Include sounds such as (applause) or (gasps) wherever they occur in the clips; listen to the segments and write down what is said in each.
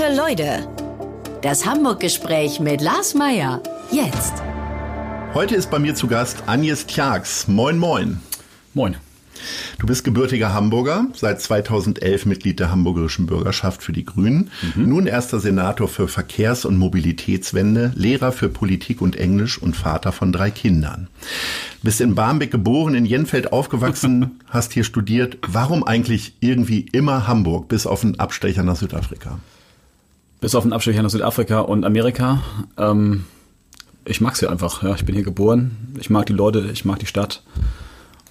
Gute Leute. Das Hamburg-Gespräch mit Lars Meier. Jetzt. Heute ist bei mir zu Gast Agnes Tjax. Moin, moin. Moin. Du bist gebürtiger Hamburger, seit 2011 Mitglied der Hamburgerischen Bürgerschaft für die Grünen, mhm. nun erster Senator für Verkehrs- und Mobilitätswende, Lehrer für Politik und Englisch und Vater von drei Kindern. Bist in Barmbek geboren, in Jenfeld aufgewachsen, (laughs) hast hier studiert. Warum eigentlich irgendwie immer Hamburg, bis auf einen Abstecher nach Südafrika? Bis auf einen Abstecher nach Südafrika und Amerika. Ähm, ich mag es hier einfach. Ja, ich bin hier geboren. Ich mag die Leute, ich mag die Stadt.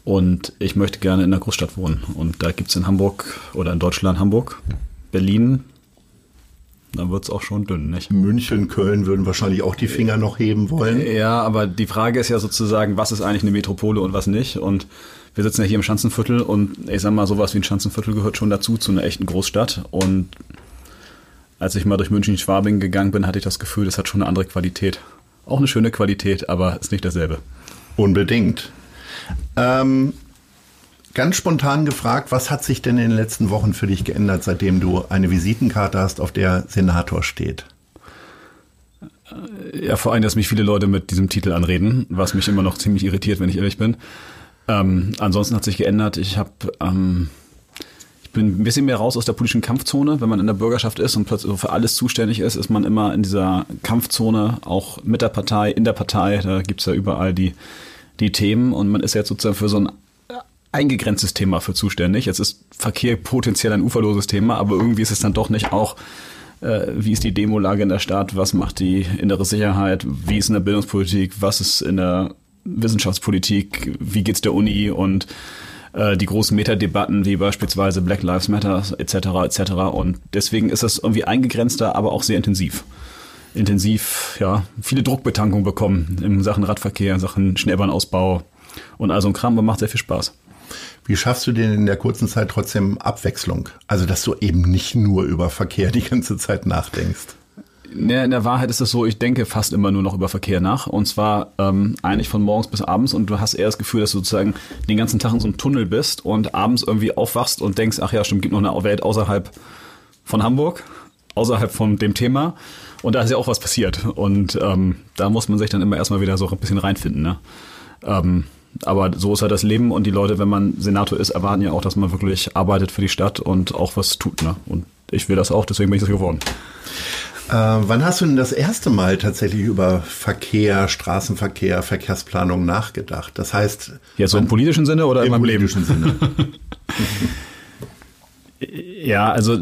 Und ich möchte gerne in der Großstadt wohnen. Und da gibt es in Hamburg oder in Deutschland Hamburg, Berlin, dann wird es auch schon dünn, nicht? München, Köln würden wahrscheinlich auch die Finger noch heben wollen. Ja, aber die Frage ist ja sozusagen, was ist eigentlich eine Metropole und was nicht? Und wir sitzen ja hier im Schanzenviertel und ich sag mal, sowas wie ein Schanzenviertel gehört schon dazu, zu einer echten Großstadt. Und als ich mal durch München-Schwabing gegangen bin, hatte ich das Gefühl, das hat schon eine andere Qualität. Auch eine schöne Qualität, aber ist nicht dasselbe. Unbedingt. Ähm, ganz spontan gefragt, was hat sich denn in den letzten Wochen für dich geändert, seitdem du eine Visitenkarte hast, auf der Senator steht? Ja, vor allem, dass mich viele Leute mit diesem Titel anreden, was mich immer noch ziemlich irritiert, wenn ich ehrlich bin. Ähm, ansonsten hat sich geändert. Ich habe ähm, ich bin ein bisschen mehr raus aus der politischen Kampfzone. Wenn man in der Bürgerschaft ist und plötzlich für alles zuständig ist, ist man immer in dieser Kampfzone, auch mit der Partei, in der Partei. Da gibt's ja überall die die Themen und man ist jetzt sozusagen für so ein eingegrenztes Thema für zuständig. Jetzt ist Verkehr potenziell ein uferloses Thema, aber irgendwie ist es dann doch nicht auch, äh, wie ist die Demolage in der Stadt, was macht die innere Sicherheit, wie ist in der Bildungspolitik, was ist in der Wissenschaftspolitik, wie geht's der Uni und äh, die großen Metadebatten wie beispielsweise Black Lives Matter etc. etc. Und deswegen ist es irgendwie eingegrenzter, aber auch sehr intensiv intensiv ja, viele Druckbetankung bekommen in Sachen Radverkehr, in Sachen Schnellbahnausbau und all so ein Kram und macht sehr viel Spaß. Wie schaffst du denn in der kurzen Zeit trotzdem Abwechslung? Also, dass du eben nicht nur über Verkehr die ganze Zeit nachdenkst. In der Wahrheit ist es so, ich denke fast immer nur noch über Verkehr nach. Und zwar ähm, eigentlich von morgens bis abends. Und du hast eher das Gefühl, dass du sozusagen den ganzen Tag in so einem Tunnel bist und abends irgendwie aufwachst und denkst, ach ja, stimmt, gibt noch eine Welt außerhalb von Hamburg, außerhalb von dem Thema. Und da ist ja auch was passiert. Und ähm, da muss man sich dann immer erstmal wieder so ein bisschen reinfinden. Ne? Ähm, aber so ist halt das Leben und die Leute, wenn man Senator ist, erwarten ja auch, dass man wirklich arbeitet für die Stadt und auch was tut. Ne? Und ich will das auch, deswegen bin ich das geworden. Äh, wann hast du denn das erste Mal tatsächlich über Verkehr, Straßenverkehr, Verkehrsplanung nachgedacht? Das heißt. Jetzt so im politischen Sinne oder im politischen Sinne? (laughs) ja, also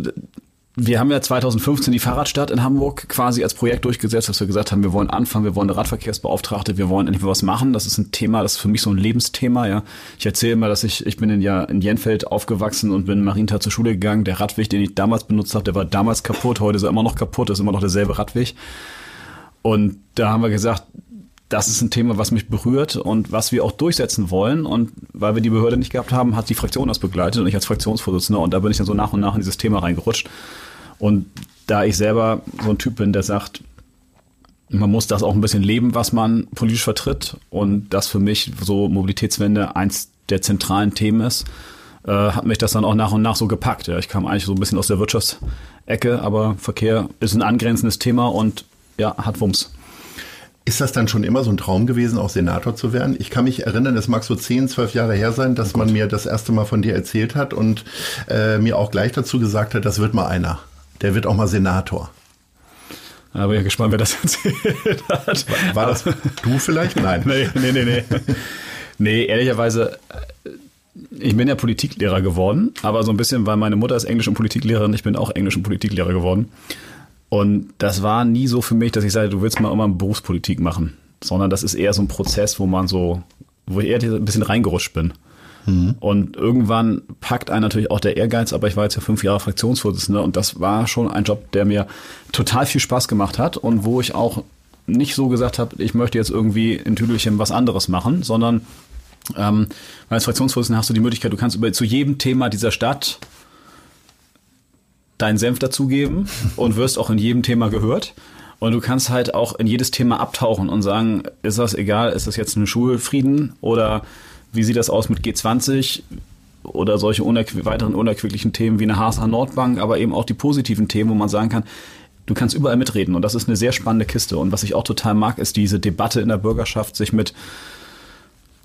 wir haben ja 2015 die Fahrradstadt in Hamburg quasi als Projekt durchgesetzt, dass wir gesagt haben, wir wollen anfangen, wir wollen eine Radverkehrsbeauftragte, wir wollen endlich was machen. Das ist ein Thema, das ist für mich so ein Lebensthema. Ja, ich erzähle immer, dass ich ich bin in, ja in Jenfeld aufgewachsen und bin in Marienthal zur Schule gegangen. Der Radweg, den ich damals benutzt habe, der war damals kaputt. Heute ist er immer noch kaputt. Ist immer noch derselbe Radweg. Und da haben wir gesagt, das ist ein Thema, was mich berührt und was wir auch durchsetzen wollen. Und weil wir die Behörde nicht gehabt haben, hat die Fraktion das begleitet und ich als Fraktionsvorsitzender. Und da bin ich dann so nach und nach in dieses Thema reingerutscht. Und da ich selber so ein Typ bin, der sagt, man muss das auch ein bisschen leben, was man politisch vertritt. Und das für mich so Mobilitätswende eins der zentralen Themen ist, äh, hat mich das dann auch nach und nach so gepackt. Ja, ich kam eigentlich so ein bisschen aus der Wirtschaftsecke, aber Verkehr ist ein angrenzendes Thema und ja, hat Wumms. Ist das dann schon immer so ein Traum gewesen, auch Senator zu werden? Ich kann mich erinnern, es mag so zehn, zwölf Jahre her sein, dass oh man mir das erste Mal von dir erzählt hat und äh, mir auch gleich dazu gesagt hat, das wird mal einer der wird auch mal Senator. Aber ja gespannt, wer das (laughs) erzählt hat. War, war das du vielleicht? Nein. Nee, nee, nee, nee. nee, ehrlicherweise, äh, ich bin ja Politiklehrer geworden, aber so ein bisschen, weil meine Mutter ist Englisch- und Politiklehrerin, ich bin auch Englisch- und Politiklehrer geworden. Und das war nie so für mich, dass ich sage, du willst mal immer Berufspolitik machen, sondern das ist eher so ein Prozess, wo man so, wo ich eher ein bisschen reingerutscht bin. Mhm. Und irgendwann packt einen natürlich auch der Ehrgeiz, aber ich war jetzt ja fünf Jahre Fraktionsvorsitzender und das war schon ein Job, der mir total viel Spaß gemacht hat und wo ich auch nicht so gesagt habe, ich möchte jetzt irgendwie in Tüdelchen was anderes machen, sondern ähm, als Fraktionsvorsitzender hast du die Möglichkeit, du kannst über zu jedem Thema dieser Stadt deinen Senf dazugeben (laughs) und wirst auch in jedem Thema gehört. Und du kannst halt auch in jedes Thema abtauchen und sagen, ist das egal, ist das jetzt ein Schulfrieden oder wie sieht das aus mit G20 oder solche unerqu weiteren unerquicklichen Themen wie eine HSH Nordbank, aber eben auch die positiven Themen, wo man sagen kann, du kannst überall mitreden und das ist eine sehr spannende Kiste. Und was ich auch total mag, ist diese Debatte in der Bürgerschaft, sich mit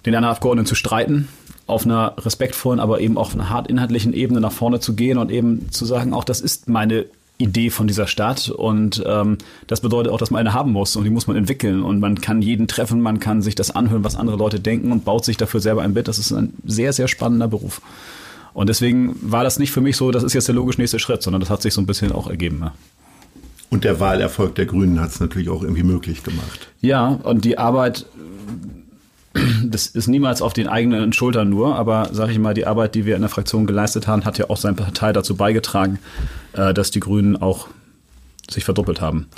den anderen Abgeordneten zu streiten, auf einer respektvollen, aber eben auch auf einer hart inhaltlichen Ebene nach vorne zu gehen und eben zu sagen, auch das ist meine Idee von dieser Stadt und ähm, das bedeutet auch, dass man eine haben muss und die muss man entwickeln und man kann jeden treffen, man kann sich das anhören, was andere Leute denken und baut sich dafür selber ein Bild. Das ist ein sehr, sehr spannender Beruf. Und deswegen war das nicht für mich so, das ist jetzt der logisch nächste Schritt, sondern das hat sich so ein bisschen auch ergeben. Ja. Und der Wahlerfolg der Grünen hat es natürlich auch irgendwie möglich gemacht. Ja, und die Arbeit das ist niemals auf den eigenen Schultern nur, aber sage ich mal, die Arbeit, die wir in der Fraktion geleistet haben, hat ja auch seine Partei dazu beigetragen, äh, dass die Grünen auch sich verdoppelt haben.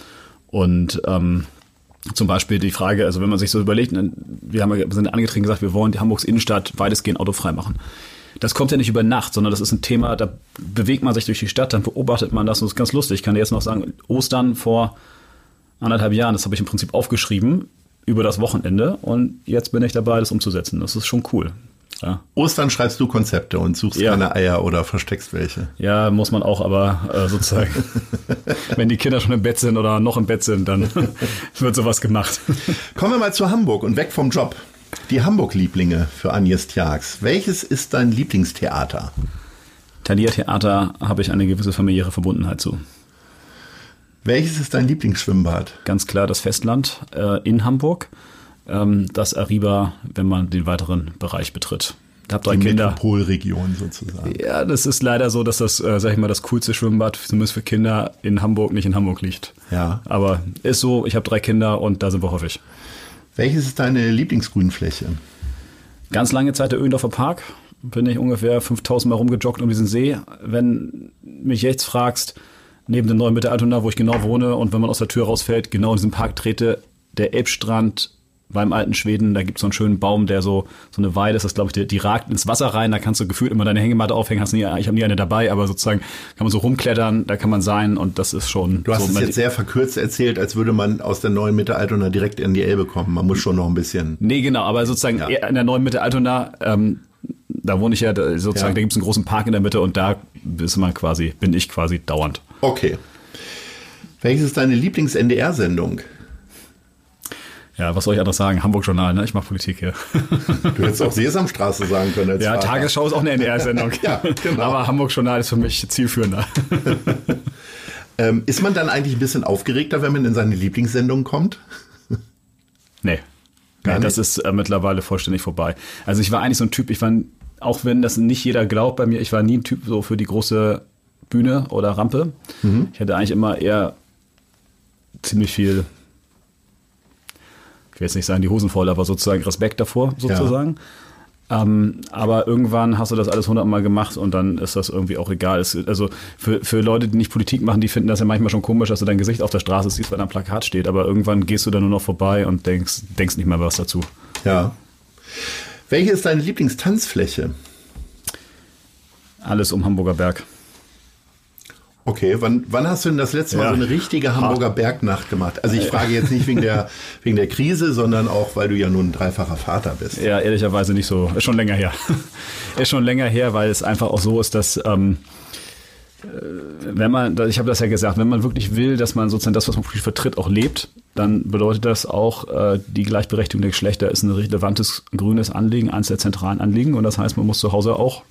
Und ähm, zum Beispiel die Frage, also wenn man sich so überlegt, ne, wir haben wir sind angetreten gesagt, wir wollen die Hamburgs Innenstadt weitestgehend autofrei machen. Das kommt ja nicht über Nacht, sondern das ist ein Thema, da bewegt man sich durch die Stadt, dann beobachtet man das und das ist ganz lustig. Ich kann dir jetzt noch sagen, Ostern vor anderthalb Jahren, das habe ich im Prinzip aufgeschrieben, über das Wochenende und jetzt bin ich dabei, das umzusetzen. Das ist schon cool. Ja. Ostern schreibst du Konzepte und suchst ja. keine Eier oder versteckst welche. Ja, muss man auch, aber äh, sozusagen, (laughs) wenn die Kinder schon im Bett sind oder noch im Bett sind, dann (laughs) wird sowas gemacht. Kommen wir mal zu Hamburg und weg vom Job. Die Hamburg-Lieblinge für Agnes Tjax. Welches ist dein Lieblingstheater? Thalia Theater habe ich eine gewisse familiäre Verbundenheit zu. Welches ist dein Lieblingsschwimmbad? Ganz klar das Festland äh, in Hamburg. Ähm, das Ariba, wenn man den weiteren Bereich betritt. Ich habe drei Die Kinder. Metropolregion sozusagen. Ja, das ist leider so, dass das, äh, sag ich mal, das coolste Schwimmbad, zumindest für Kinder, in Hamburg nicht in Hamburg liegt. Ja. Aber ist so, ich habe drei Kinder und da sind wir häufig. Welches ist deine Lieblingsgrünfläche? Ganz lange Zeit der Öhendorfer Park. Bin ich ungefähr 5000 Mal rumgejoggt um diesen See. Wenn mich jetzt fragst, neben der neuen Mitte Altona, wo ich genau wohne. Und wenn man aus der Tür rausfällt, genau in diesem Park trete, der Elbstrand beim alten Schweden, da gibt es so einen schönen Baum, der so, so eine Weide ist, das glaube ich, die, die, ragt ins Wasser rein, da kannst du gefühlt immer deine Hängematte aufhängen, hast nie, ich habe nie eine dabei, aber sozusagen kann man so rumklettern, da kann man sein und das ist schon. Du hast so, es jetzt sehr verkürzt erzählt, als würde man aus der neuen Mitte Altona direkt in die Elbe kommen. Man muss schon noch ein bisschen. Nee, genau, aber sozusagen ja. in der neuen Mitte Altona, ähm, da wohne ich ja sozusagen, ja. da gibt es einen großen Park in der Mitte und da ist man quasi, bin ich quasi dauernd. Okay. Welches ist deine Lieblings-NDR-Sendung? Ja, was soll ich anders sagen? Hamburg-Journal, ne? Ich mache Politik hier. Du hättest auch Sesamstraße sagen können. Ja, Vater. Tagesschau ist auch eine NDR-Sendung. (laughs) ja, genau. Aber Hamburg-Journal ist für mich zielführender. (laughs) ähm, ist man dann eigentlich ein bisschen aufgeregter, wenn man in seine Lieblingssendung kommt? Nee. Gar nee, das ist äh, mittlerweile vollständig vorbei. Also ich war eigentlich so ein Typ, ich war, auch wenn das nicht jeder glaubt bei mir, ich war nie ein Typ so für die große Bühne oder Rampe. Mhm. Ich hatte eigentlich immer eher ziemlich viel, ich will jetzt nicht sagen die Hosen voll, aber sozusagen Respekt davor, sozusagen. Ja. Ähm, aber irgendwann hast du das alles hundertmal gemacht und dann ist das irgendwie auch egal. Es, also für, für Leute, die nicht Politik machen, die finden das ja manchmal schon komisch, dass du dein Gesicht auf der Straße siehst, weil da ein Plakat steht. Aber irgendwann gehst du da nur noch vorbei und denkst, denkst nicht mehr was dazu. Ja. Welche ist deine Lieblingstanzfläche? Alles um Hamburger Berg. Okay, wann, wann hast du denn das letzte Mal ja. so eine richtige Hamburger Bergnacht gemacht? Also ich frage jetzt nicht wegen der, (laughs) wegen der Krise, sondern auch, weil du ja nun ein dreifacher Vater bist. Ja, ehrlicherweise nicht so. Ist schon länger her. (laughs) ist schon länger her, weil es einfach auch so ist, dass ähm, äh, wenn man, ich habe das ja gesagt, wenn man wirklich will, dass man sozusagen das, was man vertritt, auch lebt, dann bedeutet das auch, äh, die Gleichberechtigung der Geschlechter ist ein relevantes grünes Anliegen, eines der zentralen Anliegen. Und das heißt, man muss zu Hause auch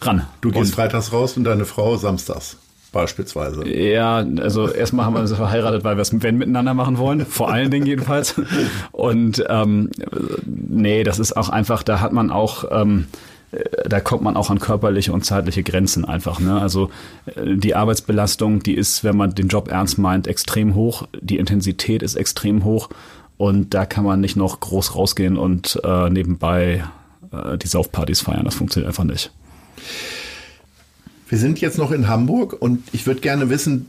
ran. Du gehst und, freitags raus und deine Frau samstags beispielsweise. Ja, also erstmal haben wir uns verheiratet, weil wir es wenn miteinander machen wollen, vor allen Dingen jedenfalls. Und ähm, nee, das ist auch einfach, da hat man auch, ähm, da kommt man auch an körperliche und zeitliche Grenzen einfach. Ne? Also äh, die Arbeitsbelastung, die ist, wenn man den Job ernst meint, extrem hoch. Die Intensität ist extrem hoch. Und da kann man nicht noch groß rausgehen und äh, nebenbei äh, die Saufpartys feiern. Das funktioniert einfach nicht. Wir sind jetzt noch in Hamburg und ich würde gerne wissen,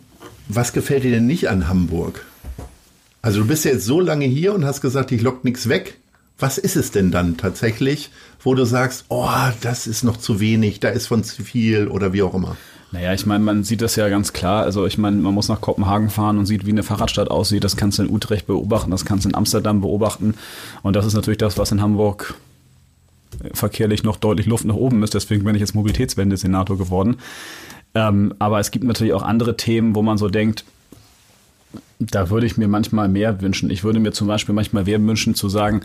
was gefällt dir denn nicht an Hamburg? Also du bist ja jetzt so lange hier und hast gesagt, ich lock nichts weg. Was ist es denn dann tatsächlich, wo du sagst, oh, das ist noch zu wenig, da ist von zu viel oder wie auch immer? Naja, ich meine, man sieht das ja ganz klar. Also ich meine, man muss nach Kopenhagen fahren und sieht, wie eine Fahrradstadt aussieht. Das kannst du in Utrecht beobachten, das kannst du in Amsterdam beobachten. Und das ist natürlich das, was in Hamburg verkehrlich noch deutlich Luft nach oben ist. Deswegen bin ich jetzt Mobilitätswende-Senator geworden. Ähm, aber es gibt natürlich auch andere Themen, wo man so denkt, da würde ich mir manchmal mehr wünschen. Ich würde mir zum Beispiel manchmal mehr wünschen zu sagen,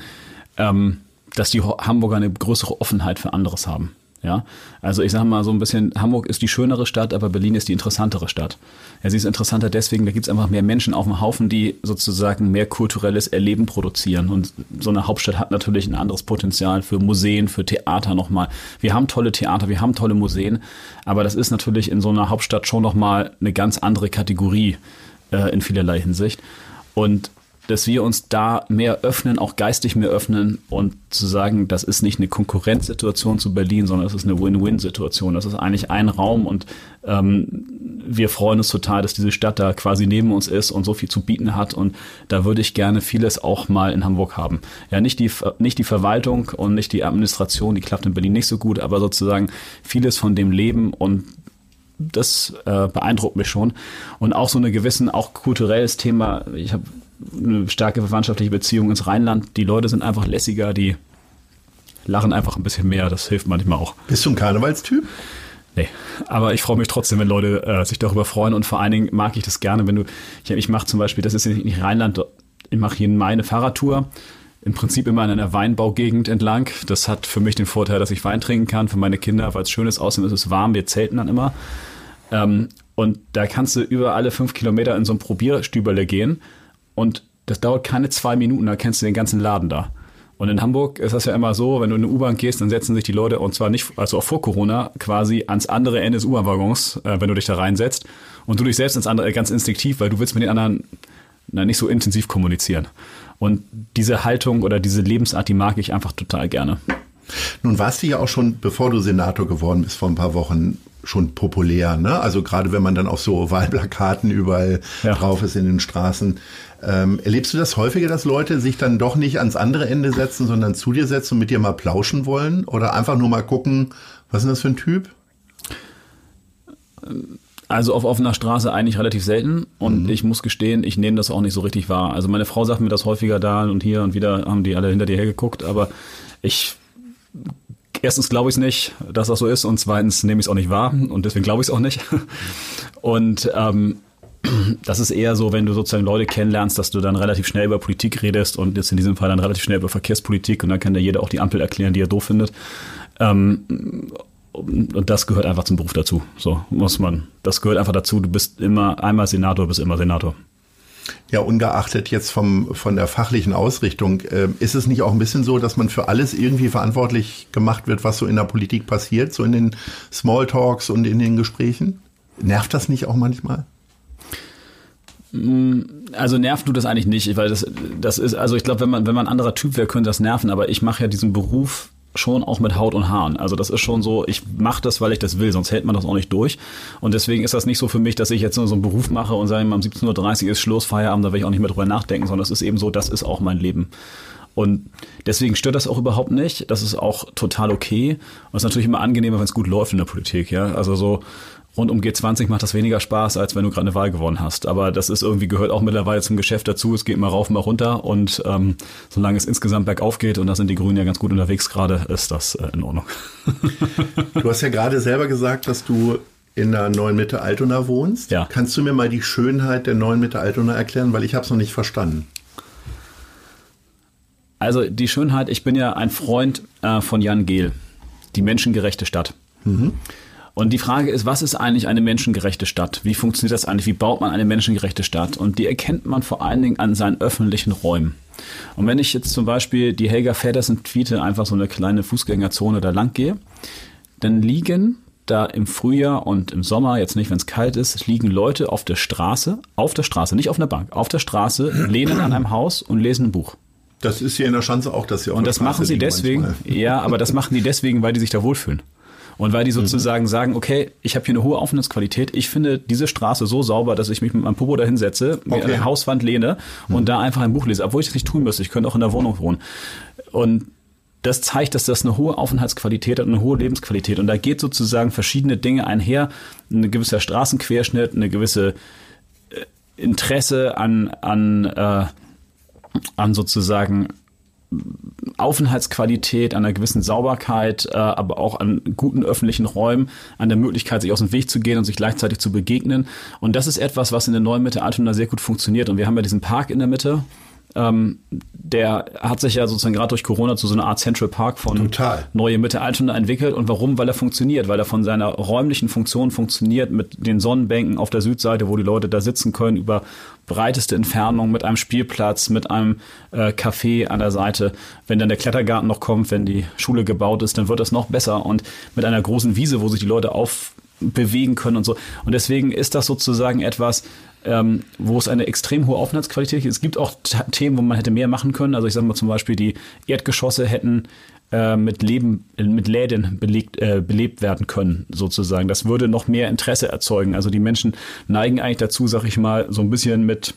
ähm, dass die Hamburger eine größere Offenheit für anderes haben. Ja, also ich sage mal so ein bisschen, Hamburg ist die schönere Stadt, aber Berlin ist die interessantere Stadt. Ja, sie ist interessanter deswegen, da gibt es einfach mehr Menschen auf dem Haufen, die sozusagen mehr kulturelles Erleben produzieren. Und so eine Hauptstadt hat natürlich ein anderes Potenzial für Museen, für Theater nochmal. Wir haben tolle Theater, wir haben tolle Museen, aber das ist natürlich in so einer Hauptstadt schon nochmal eine ganz andere Kategorie äh, in vielerlei Hinsicht. Und dass wir uns da mehr öffnen, auch geistig mehr öffnen und zu sagen, das ist nicht eine Konkurrenzsituation zu Berlin, sondern es ist eine Win-Win-Situation. Das ist eigentlich ein Raum und ähm, wir freuen uns total, dass diese Stadt da quasi neben uns ist und so viel zu bieten hat und da würde ich gerne vieles auch mal in Hamburg haben. Ja, nicht die, nicht die Verwaltung und nicht die Administration, die klappt in Berlin nicht so gut, aber sozusagen vieles von dem Leben und das äh, beeindruckt mich schon. Und auch so eine gewissen, auch kulturelles Thema. Ich habe eine starke verwandtschaftliche Beziehung ins Rheinland. Die Leute sind einfach lässiger, die lachen einfach ein bisschen mehr. Das hilft manchmal auch. Bist du ein Karnevalstyp? Nee, aber ich freue mich trotzdem, wenn Leute äh, sich darüber freuen und vor allen Dingen mag ich das gerne, wenn du, ich, ich mache zum Beispiel, das ist nicht Rheinland, ich mache hier meine Fahrradtour, im Prinzip immer in einer Weinbaugegend entlang. Das hat für mich den Vorteil, dass ich Wein trinken kann, für meine Kinder, weil es schön ist, außerdem ist es warm, wir zelten dann immer. Ähm, und da kannst du über alle fünf Kilometer in so ein Probierstüberle gehen und das dauert keine zwei Minuten, da kennst du den ganzen Laden da. Und in Hamburg ist das ja immer so, wenn du in eine U-Bahn gehst, dann setzen sich die Leute, und zwar nicht, also auch vor Corona, quasi ans andere Ende des U-Bahn-Waggons, äh, wenn du dich da reinsetzt. Und du dich selbst ins andere, ganz instinktiv, weil du willst mit den anderen na, nicht so intensiv kommunizieren. Und diese Haltung oder diese Lebensart, die mag ich einfach total gerne. Nun warst du ja auch schon, bevor du Senator geworden bist, vor ein paar Wochen schon populär. Ne? Also gerade wenn man dann auf so Wahlplakaten überall ja. drauf ist in den Straßen. Ähm, erlebst du das häufiger, dass Leute sich dann doch nicht ans andere Ende setzen, sondern zu dir setzen und mit dir mal plauschen wollen? Oder einfach nur mal gucken, was ist das für ein Typ? Also auf offener Straße eigentlich relativ selten und mhm. ich muss gestehen, ich nehme das auch nicht so richtig wahr. Also meine Frau sagt mir das häufiger da und hier und wieder haben die alle hinter dir hergeguckt, aber ich erstens glaube ich es nicht, dass das so ist und zweitens nehme ich es auch nicht wahr und deswegen glaube ich es auch nicht. (laughs) Und ähm, das ist eher so, wenn du sozusagen Leute kennenlernst, dass du dann relativ schnell über Politik redest und jetzt in diesem Fall dann relativ schnell über Verkehrspolitik und dann kann dir jeder auch die Ampel erklären, die er doof findet. Ähm, und das gehört einfach zum Beruf dazu. So muss man. Das gehört einfach dazu. Du bist immer einmal Senator, bist immer Senator. Ja, ungeachtet jetzt vom, von der fachlichen Ausrichtung, äh, ist es nicht auch ein bisschen so, dass man für alles irgendwie verantwortlich gemacht wird, was so in der Politik passiert, so in den Smalltalks und in den Gesprächen? Nervt das nicht auch manchmal? Mm, also nervt du das eigentlich nicht, weil das, das ist, also ich glaube, wenn man, wenn man ein anderer Typ wäre, könnte das nerven, aber ich mache ja diesen Beruf schon auch mit Haut und Haaren. Also das ist schon so, ich mache das, weil ich das will, sonst hält man das auch nicht durch. Und deswegen ist das nicht so für mich, dass ich jetzt nur so einen Beruf mache und sage, um 17.30 Uhr ist Schluss, Feierabend, da will ich auch nicht mehr drüber nachdenken, sondern es ist eben so, das ist auch mein Leben. Und deswegen stört das auch überhaupt nicht. Das ist auch total okay. Und es ist natürlich immer angenehmer, wenn es gut läuft in der Politik, ja. Also so, rund um G20 macht das weniger Spaß, als wenn du gerade eine Wahl gewonnen hast. Aber das ist irgendwie, gehört auch mittlerweile zum Geschäft dazu. Es geht mal rauf, mal runter. Und ähm, solange es insgesamt bergauf geht, und da sind die Grünen ja ganz gut unterwegs gerade, ist das äh, in Ordnung. (laughs) du hast ja gerade selber gesagt, dass du in der neuen Mitte Altona wohnst. Ja. Kannst du mir mal die Schönheit der neuen Mitte Altona erklären? Weil ich habe es noch nicht verstanden. Also die Schönheit, ich bin ja ein Freund äh, von Jan Gehl, die menschengerechte Stadt. Mhm. Und die Frage ist, was ist eigentlich eine menschengerechte Stadt? Wie funktioniert das eigentlich? Wie baut man eine menschengerechte Stadt? Und die erkennt man vor allen Dingen an seinen öffentlichen Räumen. Und wenn ich jetzt zum Beispiel die Helga Feddersen tweete, einfach so eine kleine Fußgängerzone da lang gehe, dann liegen da im Frühjahr und im Sommer, jetzt nicht, wenn es kalt ist, liegen Leute auf der Straße, auf der Straße, nicht auf einer Bank, auf der Straße, lehnen an einem Haus und lesen ein Buch. Das ist hier in der Schanze auch, dass sie auf Und das machen sie deswegen, manchmal. ja, aber das machen die deswegen, weil die sich da wohlfühlen. Und weil die mhm. sozusagen mhm. sagen, okay, ich habe hier eine hohe Aufenthaltsqualität, ich finde diese Straße so sauber, dass ich mich mit meinem Popo da hinsetze, okay. mir an der Hauswand lehne mhm. und da einfach ein Buch lese, obwohl ich das nicht tun müsste. Ich könnte auch in der Wohnung wohnen. Und das zeigt, dass das eine hohe Aufenthaltsqualität hat und eine hohe Lebensqualität. Und da geht sozusagen verschiedene Dinge einher. Ein gewisser Straßenquerschnitt, eine gewisse äh, Interesse an, an, äh, an sozusagen Aufenthaltsqualität, an einer gewissen Sauberkeit, äh, aber auch an guten öffentlichen Räumen, an der Möglichkeit, sich aus dem Weg zu gehen und sich gleichzeitig zu begegnen. Und das ist etwas, was in der neuen Mitte Altona sehr gut funktioniert. Und wir haben ja diesen Park in der Mitte, ähm, der hat sich ja sozusagen gerade durch Corona zu so einer Art Central Park von Total. Neue Mitte Altona entwickelt. Und warum? Weil er funktioniert, weil er von seiner räumlichen Funktion funktioniert mit den Sonnenbänken auf der Südseite, wo die Leute da sitzen können, über breiteste Entfernung, mit einem Spielplatz, mit einem äh, Café an der Seite. Wenn dann der Klettergarten noch kommt, wenn die Schule gebaut ist, dann wird das noch besser. Und mit einer großen Wiese, wo sich die Leute aufbewegen können und so. Und deswegen ist das sozusagen etwas, ähm, wo es eine extrem hohe Aufenthaltsqualität gibt. Es gibt auch Themen, wo man hätte mehr machen können. Also ich sage mal zum Beispiel, die Erdgeschosse hätten äh, mit Leben, mit Läden belegt, äh, belebt werden können, sozusagen. Das würde noch mehr Interesse erzeugen. Also die Menschen neigen eigentlich dazu, sag ich mal, so ein bisschen mit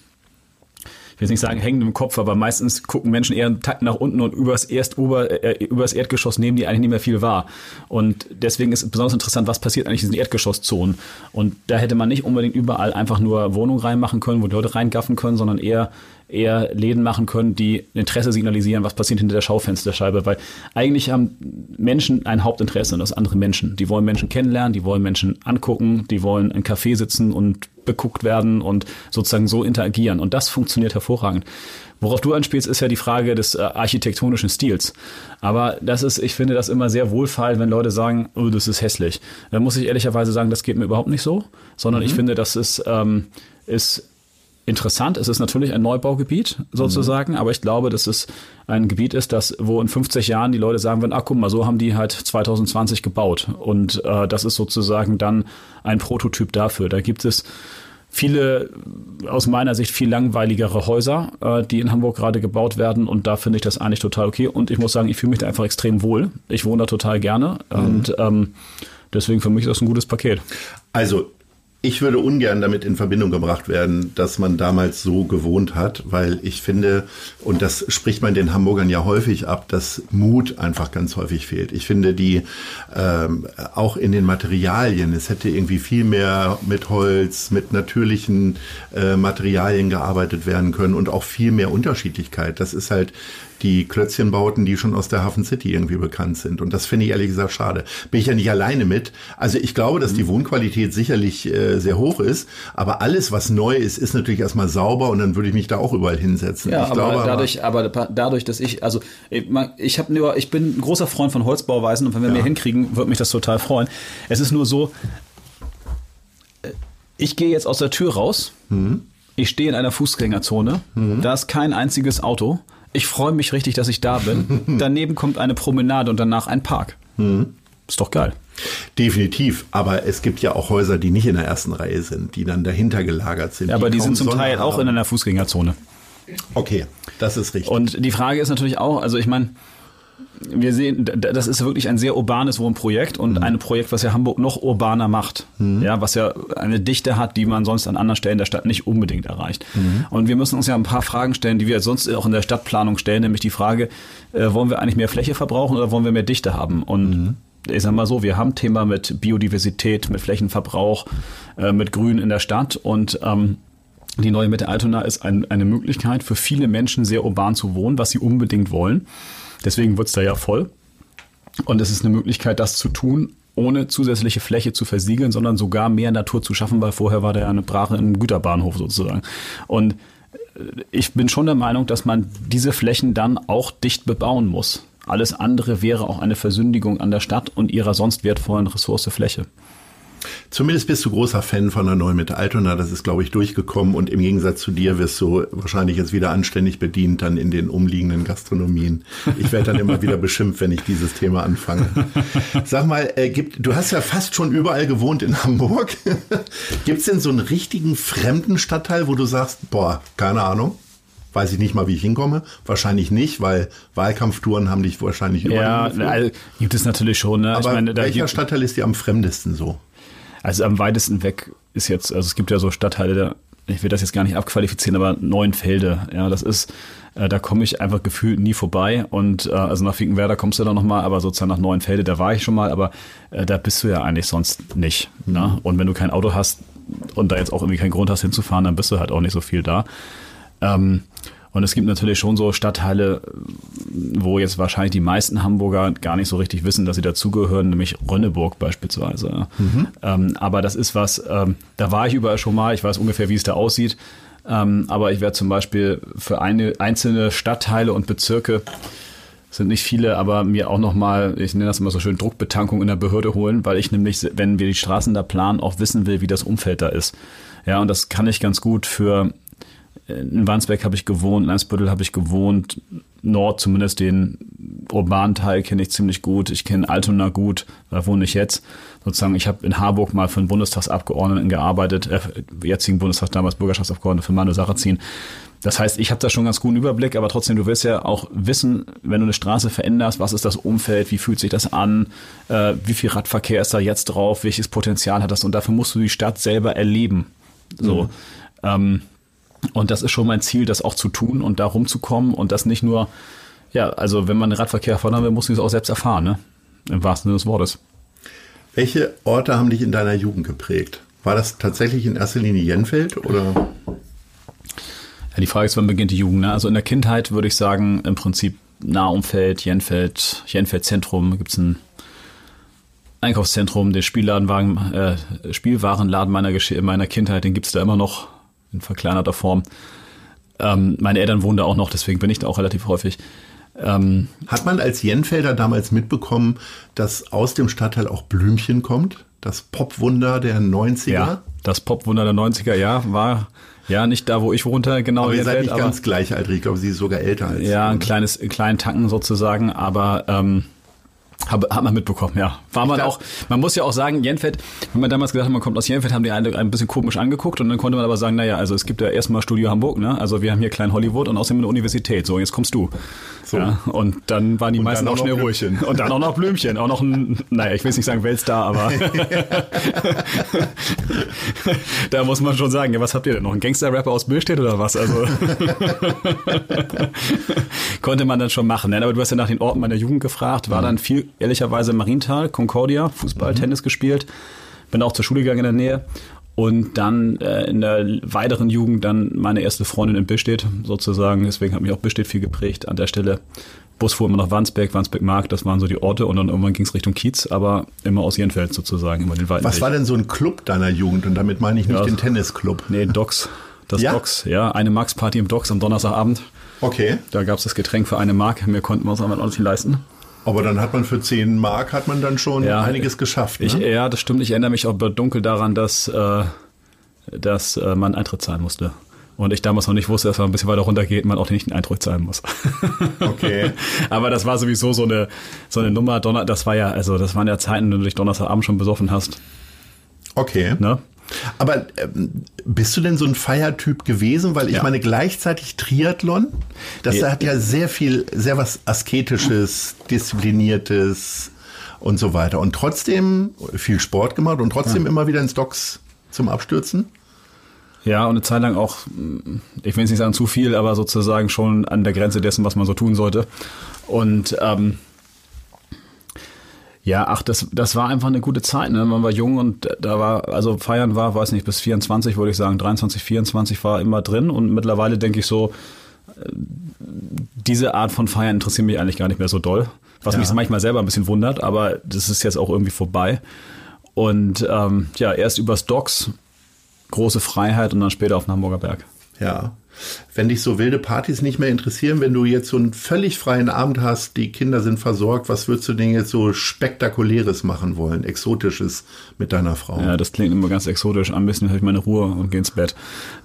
ich will nicht sagen hängend im Kopf, aber meistens gucken Menschen eher einen Takt nach unten und übers, Erst, Ober, äh, übers Erdgeschoss nehmen die eigentlich nicht mehr viel wahr. Und deswegen ist besonders interessant, was passiert eigentlich in diesen Erdgeschosszonen. Und da hätte man nicht unbedingt überall einfach nur Wohnungen reinmachen können, wo die Leute reingaffen können, sondern eher eher Läden machen können, die Interesse signalisieren, was passiert hinter der Schaufensterscheibe. Weil eigentlich haben Menschen ein Hauptinteresse und das andere Menschen. Die wollen Menschen kennenlernen, die wollen Menschen angucken, die wollen in Café sitzen und beguckt werden und sozusagen so interagieren. Und das funktioniert hervorragend. Worauf du anspielst, ist ja die Frage des äh, architektonischen Stils. Aber das ist, ich finde das immer sehr wohlfeil, wenn Leute sagen, oh, das ist hässlich. Da muss ich ehrlicherweise sagen, das geht mir überhaupt nicht so, sondern mhm. ich finde, das ist, ähm, ist interessant. Es ist natürlich ein Neubaugebiet sozusagen, mhm. aber ich glaube, dass es ein Gebiet ist, das, wo in 50 Jahren die Leute sagen werden, ach guck mal, so haben die halt 2020 gebaut. Und äh, das ist sozusagen dann ein Prototyp dafür. Da gibt es viele, aus meiner Sicht viel langweiligere Häuser, äh, die in Hamburg gerade gebaut werden. Und da finde ich das eigentlich total okay. Und ich muss sagen, ich fühle mich da einfach extrem wohl. Ich wohne da total gerne. Mhm. Und ähm, deswegen für mich ist das ein gutes Paket. Also ich würde ungern damit in Verbindung gebracht werden, dass man damals so gewohnt hat, weil ich finde, und das spricht man den Hamburgern ja häufig ab, dass Mut einfach ganz häufig fehlt. Ich finde die ähm, auch in den Materialien, es hätte irgendwie viel mehr mit Holz, mit natürlichen äh, Materialien gearbeitet werden können und auch viel mehr Unterschiedlichkeit. Das ist halt die Klötzchenbauten, die schon aus der Hafen City irgendwie bekannt sind. Und das finde ich ehrlich gesagt schade. Bin ich ja nicht alleine mit. Also ich glaube, dass die mhm. Wohnqualität sicherlich äh, sehr hoch ist, aber alles, was neu ist, ist natürlich erstmal sauber und dann würde ich mich da auch überall hinsetzen. Ja, ich aber glaube, dadurch, aber, dadurch, dass ich, also ich, ich habe nur, ich bin ein großer Freund von Holzbauweisen und wenn wir ja. mehr hinkriegen, würde mich das total freuen. Es ist nur so, äh, ich gehe jetzt aus der Tür raus. Mhm. Ich stehe in einer Fußgängerzone. Mhm. Da ist kein einziges Auto. Ich freue mich richtig, dass ich da bin. (laughs) Daneben kommt eine Promenade und danach ein Park. Mhm. Ist doch geil. Definitiv, aber es gibt ja auch Häuser, die nicht in der ersten Reihe sind, die dann dahinter gelagert sind. Ja, aber die, die sind zum Sonne Teil auch in einer Fußgängerzone. Okay, das ist richtig. Und die Frage ist natürlich auch, also ich meine, wir sehen, das ist wirklich ein sehr urbanes Wohnprojekt und mhm. ein Projekt, was ja Hamburg noch urbaner macht. Mhm. Ja, was ja eine Dichte hat, die man sonst an anderen Stellen der Stadt nicht unbedingt erreicht. Mhm. Und wir müssen uns ja ein paar Fragen stellen, die wir sonst auch in der Stadtplanung stellen, nämlich die Frage, äh, wollen wir eigentlich mehr Fläche verbrauchen oder wollen wir mehr Dichte haben? Und mhm. ich sag mal so, wir haben Thema mit Biodiversität, mit Flächenverbrauch, äh, mit Grün in der Stadt und ähm, die neue Mitte Altona ist ein, eine Möglichkeit für viele Menschen sehr urban zu wohnen, was sie unbedingt wollen. Deswegen wird es da ja voll. Und es ist eine Möglichkeit, das zu tun, ohne zusätzliche Fläche zu versiegeln, sondern sogar mehr Natur zu schaffen, weil vorher war da ja eine Brache im Güterbahnhof sozusagen. Und äh, ich bin schon der Meinung, dass man diese Flächen dann auch dicht bebauen muss. Alles andere wäre auch eine Versündigung an der Stadt und ihrer sonst wertvollen Ressource Fläche. Zumindest bist du großer Fan von der neuen Mitte Altona. Das ist, glaube ich, durchgekommen. Und im Gegensatz zu dir wirst du wahrscheinlich jetzt wieder anständig bedient dann in den umliegenden Gastronomien. Ich werde dann immer wieder beschimpft, wenn ich dieses Thema anfange. Sag mal, äh, gibt, du hast ja fast schon überall gewohnt in Hamburg. (laughs) gibt es denn so einen richtigen fremden Stadtteil, wo du sagst, boah, keine Ahnung? weiß ich nicht mal, wie ich hinkomme. Wahrscheinlich nicht, weil Wahlkampftouren haben dich wahrscheinlich überall. Ja, also, gibt es natürlich schon. Ne? Aber meine, welcher Stadtteil ist dir am fremdesten so? Also am weitesten weg ist jetzt, also es gibt ja so Stadtteile, ich will das jetzt gar nicht abqualifizieren, aber Neuenfelde, ja, das ist, äh, da komme ich einfach gefühlt nie vorbei und äh, also nach Finkenwerder kommst du da nochmal, aber sozusagen nach Neuenfelde, da war ich schon mal, aber äh, da bist du ja eigentlich sonst nicht. Mhm. Ne? Und wenn du kein Auto hast und da jetzt auch irgendwie keinen Grund hast hinzufahren, dann bist du halt auch nicht so viel da. Ähm, Und es gibt natürlich schon so Stadtteile, wo jetzt wahrscheinlich die meisten Hamburger gar nicht so richtig wissen, dass sie dazugehören, nämlich Rönneburg beispielsweise. Mhm. Ähm, aber das ist was, ähm, da war ich überall schon mal, ich weiß ungefähr, wie es da aussieht. Ähm, aber ich werde zum Beispiel für eine, einzelne Stadtteile und Bezirke sind nicht viele, aber mir auch nochmal, ich nenne das immer so schön, Druckbetankung in der Behörde holen, weil ich nämlich, wenn wir die Straßen da planen, auch wissen will, wie das Umfeld da ist. Ja, und das kann ich ganz gut für in Wandsbek habe ich gewohnt, in Eimsbüttel habe ich gewohnt, Nord zumindest den urbanen Teil kenne ich ziemlich gut. Ich kenne Altona gut, da wohne ich jetzt. Sozusagen, ich habe in Harburg mal für einen Bundestagsabgeordneten gearbeitet, äh, jetzigen Bundestag damals Bürgerschaftsabgeordneten für Manu Sarrazin. Das heißt, ich habe da schon ganz guten Überblick, aber trotzdem, du willst ja auch wissen, wenn du eine Straße veränderst, was ist das Umfeld, wie fühlt sich das an, äh, wie viel Radverkehr ist da jetzt drauf, welches Potenzial hat das und dafür musst du die Stadt selber erleben. So. Mhm. Ähm, und das ist schon mein Ziel, das auch zu tun und da rumzukommen und das nicht nur, ja, also wenn man den Radverkehr fördern will, muss man es auch selbst erfahren, ne? Im wahrsten Sinne des Wortes. Welche Orte haben dich in deiner Jugend geprägt? War das tatsächlich in erster Linie Jenfeld oder? Ja, die Frage ist, wann beginnt die Jugend? Ne? Also in der Kindheit würde ich sagen, im Prinzip Nahumfeld, Jenfeld, Jenfeld Zentrum gibt es ein Einkaufszentrum, den Spielladenwagen, äh, Spielwarenladen meiner, meiner Kindheit, den gibt es da immer noch in verkleinerter Form. Ähm, meine Eltern wohnen da auch noch, deswegen bin ich da auch relativ häufig. Ähm, Hat man als Jenfelder damals mitbekommen, dass aus dem Stadtteil auch Blümchen kommt? Das Popwunder der 90er? Ja, das Popwunder der 90er, ja, war ja nicht da, wo ich wohnte, genau. Aber ihr seid nicht ganz gleichaltrig, ich glaube, sie ist sogar älter als Ja, ein kleines, einen kleinen Tacken sozusagen, aber ähm, hab, hat man mitbekommen, ja. War man auch, man muss ja auch sagen, Jenfeld, wenn man damals gesagt hat, man kommt aus Jenfeld, haben die alle ein bisschen komisch angeguckt und dann konnte man aber sagen, naja, also es gibt ja erstmal Studio Hamburg, ne? Also wir haben hier Klein Hollywood und außerdem eine Universität. So, jetzt kommst du. So. Ja, und dann waren die und meisten auch schnell ruhig. Und dann auch noch Blümchen, auch noch ein, naja, ich will nicht sagen Weltstar, aber (laughs) da muss man schon sagen, ja, was habt ihr denn noch? Ein Gangster-Rapper aus Billstedt oder was? Also (laughs) konnte man dann schon machen. Ne? Aber du hast ja nach den Orten meiner Jugend gefragt, war mhm. dann viel ehrlicherweise Marienthal, Concordia, Fußball, mhm. Tennis gespielt. Bin auch zur Schule gegangen in der Nähe. Und dann äh, in der weiteren Jugend dann meine erste Freundin in Billstedt sozusagen. Deswegen hat mich auch Billstedt viel geprägt an der Stelle. Bus fuhr immer nach Wandsbek, Wandsbek-Markt, das waren so die Orte und dann irgendwann ging es Richtung Kiez, aber immer aus Jenfeld sozusagen, immer den weiten Was Weg. war denn so ein Club deiner Jugend? Und damit meine ich nicht ja, den Tennisclub. Nee, Docks. Das ja? Docks, ja. Eine Max-Party im Docks am Donnerstagabend. Okay. Da gab es das Getränk für eine Mark. Mehr konnten wir uns aber auch nicht leisten. Aber dann hat man für 10 Mark hat man dann schon ja, einiges geschafft. Ne? Ich, ja, das stimmt. Ich erinnere mich auch dunkel daran, dass, äh, dass äh, man Eintritt zahlen musste. Und ich damals noch nicht wusste, dass man ein bisschen weiter runter geht, man auch nicht einen Eintritt zahlen muss. (laughs) Okay. Aber das war sowieso so eine, so eine Nummer. Donner, das war ja, also das waren ja Zeiten, wenn du dich Donnerstagabend schon besoffen hast. Okay. Ne? Aber ähm, bist du denn so ein Feiertyp gewesen? Weil ich ja. meine, gleichzeitig Triathlon, das ja. hat ja sehr viel, sehr was Asketisches, Diszipliniertes und so weiter. Und trotzdem viel Sport gemacht und trotzdem ja. immer wieder ins Docks zum Abstürzen? Ja, und eine Zeit lang auch, ich will jetzt nicht sagen zu viel, aber sozusagen schon an der Grenze dessen, was man so tun sollte. Und ähm, ja, ach, das, das war einfach eine gute Zeit. Ne? Man war jung und da war, also feiern war, weiß nicht, bis 24 würde ich sagen, 23, 24 war immer drin und mittlerweile denke ich so, äh, diese Art von Feiern interessiert mich eigentlich gar nicht mehr so doll. Was ja. mich manchmal selber ein bisschen wundert, aber das ist jetzt auch irgendwie vorbei. Und ähm, ja, erst übers Docks, große Freiheit und dann später auf den Hamburger Berg. Ja. Wenn dich so wilde Partys nicht mehr interessieren, wenn du jetzt so einen völlig freien Abend hast, die Kinder sind versorgt, was würdest du denn jetzt so spektakuläres machen wollen, exotisches mit deiner Frau? Ja, das klingt immer ganz exotisch. Am besten habe ich meine Ruhe und gehe ins Bett.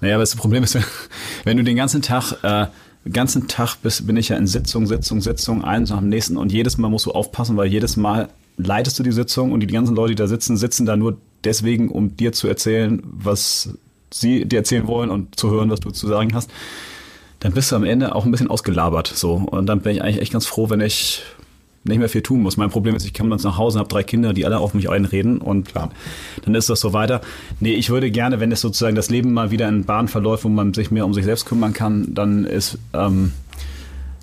Naja, aber das Problem ist, (laughs) wenn du den ganzen Tag äh, ganzen Tag bist, bin ich ja in Sitzung, Sitzung, Sitzung, eins nach dem nächsten und jedes Mal musst du aufpassen, weil jedes Mal leitest du die Sitzung und die ganzen Leute, die da sitzen, sitzen da nur deswegen, um dir zu erzählen, was sie dir erzählen wollen und zu hören, was du zu sagen hast, dann bist du am Ende auch ein bisschen ausgelabert. So. Und dann bin ich eigentlich echt ganz froh, wenn ich nicht mehr viel tun muss. Mein Problem ist, ich komme dann nach Hause und habe drei Kinder, die alle auf mich einreden und Klar. dann ist das so weiter. Nee, ich würde gerne, wenn es sozusagen das Leben mal wieder in Bahn verläuft, wo man sich mehr um sich selbst kümmern kann, dann ist ähm,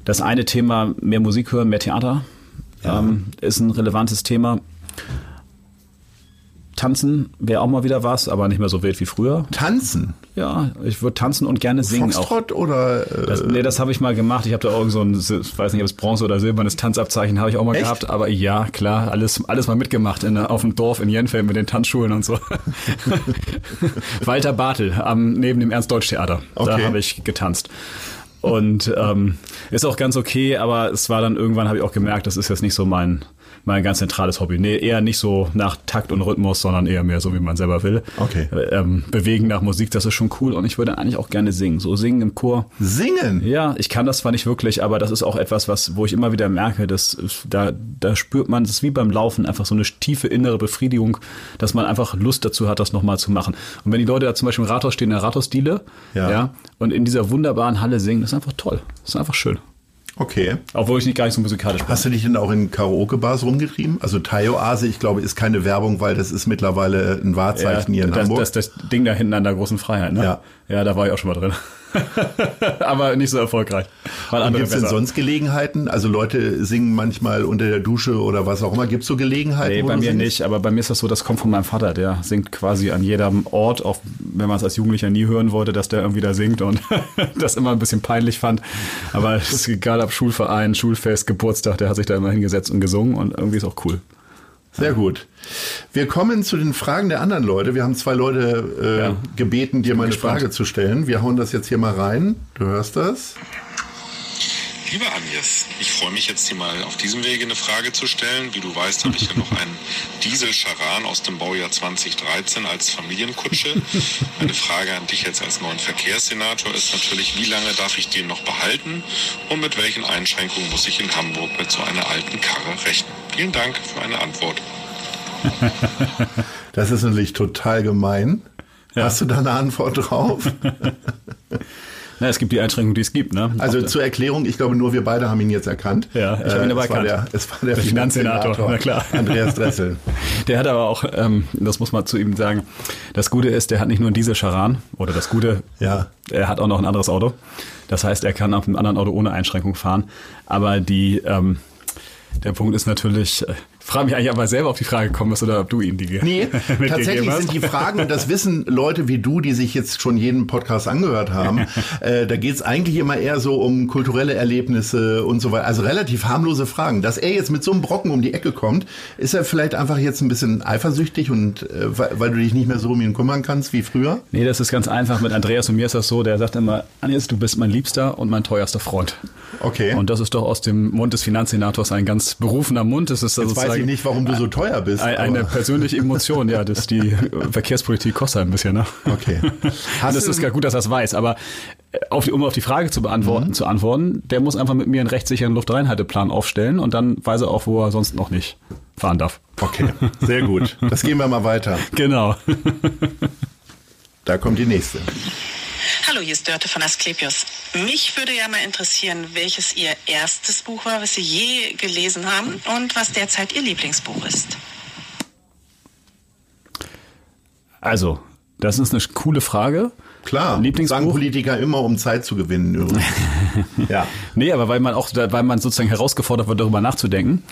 das eine Thema mehr Musik hören, mehr Theater. Ja. Ähm, ist ein relevantes Thema. Tanzen wäre auch mal wieder was, aber nicht mehr so wild wie früher. Tanzen? Ja, ich würde tanzen und gerne singen Foxtrott auch. oder? Äh, Das, nee, das habe ich mal gemacht. Ich habe da irgend so ein, ich weiß nicht, ob es Bronze oder silbernes Tanzabzeichen habe ich auch mal Echt? gehabt. Aber ja, klar, alles, alles mal mitgemacht in, auf dem Dorf in Jenfeld mit den Tanzschulen und so. (laughs) Walter Bartel am, neben dem Ernst-Deutsch-Theater. Da Okay. habe ich getanzt. Und ähm, ist auch ganz okay, aber es war dann irgendwann, habe ich auch gemerkt, das ist jetzt nicht so mein, mein ganz zentrales Hobby. Nee, eher nicht so nach Takt und Rhythmus, sondern eher mehr so, wie man selber will. Okay. Ähm, bewegen nach Musik, das ist schon cool und ich würde eigentlich auch gerne singen. So singen im Chor. Singen? Ja, ich kann das zwar nicht wirklich, aber das ist auch etwas, was, wo ich immer wieder merke, dass da, da spürt man, das ist wie beim Laufen, einfach so eine tiefe innere Befriedigung, dass man einfach Lust dazu hat, das nochmal zu machen. Und wenn die Leute da zum Beispiel im Rathaus stehen, in der Rathausdiele, Ja. ja, und in dieser wunderbaren Halle singen, das ist einfach toll. Das ist einfach schön. Okay. Obwohl ich nicht gar nicht so musikalisch bin. Hast du dich denn auch in Karaoke-Bars rumgetrieben? Also Thai-Oase, ich glaube, ist keine Werbung, weil das ist mittlerweile ein Wahrzeichen hier in das, Hamburg. das, das Ding da hinten an der großen Freiheit, ne? Ja. Ja, da war ich auch schon mal drin. (laughs) aber nicht so erfolgreich. Gibt es denn sonst Gelegenheiten? Also Leute singen manchmal unter der Dusche oder was auch immer. Gibt es so Gelegenheiten? Nee, bei mir singst? nicht, aber bei mir ist das so, das kommt von meinem Vater, der singt quasi an jedem Ort, auch wenn man es als Jugendlicher nie hören wollte, dass der irgendwie da singt und (laughs) das immer ein bisschen peinlich fand. Aber es ist egal, ob Schulverein, Schulfest, Geburtstag, der hat sich da immer hingesetzt und gesungen und irgendwie ist auch cool. Sehr gut. Wir kommen zu den Fragen der anderen Leute. Wir haben zwei Leute äh, Ja. gebeten, dir mal eine gespannt. Frage zu stellen. Wir hauen das jetzt hier mal rein. Du hörst das. Lieber Agnes, ich freue mich jetzt hier mal auf diesem Wege eine Frage zu stellen. Wie du weißt, habe ich ja noch einen Diesel Charan aus dem Baujahr 2013 als Familienkutsche. Meine Frage an dich jetzt als neuen Verkehrssenator ist natürlich, wie lange darf ich den noch behalten und mit welchen Einschränkungen muss ich in Hamburg mit so einer alten Karre rechnen? Vielen Dank für eine Antwort. (laughs) Das ist natürlich total gemein. Hast du da eine Antwort drauf? (laughs) Na, es gibt die Einschränkungen, die es gibt, ne? Also Auch zur Erklärung, ich glaube nur wir beide haben ihn jetzt erkannt. Ja, ich habe ihn aber es war erkannt. der, es war der, Der Finanzsenator, Finanzsenator, na klar. Andreas Dressel. (laughs) Der hat aber auch, ähm, das muss man zu ihm sagen, das Gute ist, der hat nicht nur diese Charan, oder das Gute, Ja. er hat auch noch ein anderes Auto. Das heißt, er kann auf einem anderen Auto ohne Einschränkung fahren. Aber die, ähm, der Punkt ist natürlich, äh, frage mich eigentlich, ob er selber auf die Frage gekommen ist oder ob du ihn die Nee, (laughs) tatsächlich sind die Fragen, und das wissen Leute wie du, die sich jetzt schon jeden Podcast angehört haben, (laughs) äh, da geht's eigentlich immer eher so um kulturelle Erlebnisse und so weiter. Also relativ harmlose Fragen. Dass er jetzt mit so einem Brocken um die Ecke kommt, ist er vielleicht einfach jetzt ein bisschen eifersüchtig und äh, weil, weil du dich nicht mehr so um ihn kümmern kannst wie früher? Nee, das ist ganz einfach. Mit Andreas und mir ist das so, der sagt immer, Agnes, du bist mein Liebster und mein teuerster Freund. Okay. Und das ist doch aus dem Mund des Finanzsenators ein ganz berufener Mund. Das ist weiß sozusagen ich nicht, warum du so teuer bist. ein- eine aber- persönliche Emotion. Ja, das die (laughs) Verkehrspolitik kostet ein bisschen, ne? Okay. Hast das ist gar gut, dass er es weiß, aber äh, auf die, um auf die Frage zu beantworten, Mhm. zu antworten, der muss einfach mit mir einen rechtssicheren Luftreinhalteplan aufstellen und dann weiß er auch, wo er sonst noch nicht fahren darf. Okay, sehr gut. (laughs) Das gehen wir mal weiter. Genau. Da kommt die nächste. Hallo, hier ist Dörte von Asklepios. Mich würde ja mal interessieren, welches Ihr erstes Buch war, was Sie je gelesen haben und was derzeit Ihr Lieblingsbuch ist. Also, das ist eine coole Frage. Klar, sagen Lieblingsbuch? Politiker immer, um Zeit zu gewinnen. übrigens. (laughs) ja. Nee, aber weil man auch, weil man sozusagen herausgefordert wird, darüber nachzudenken.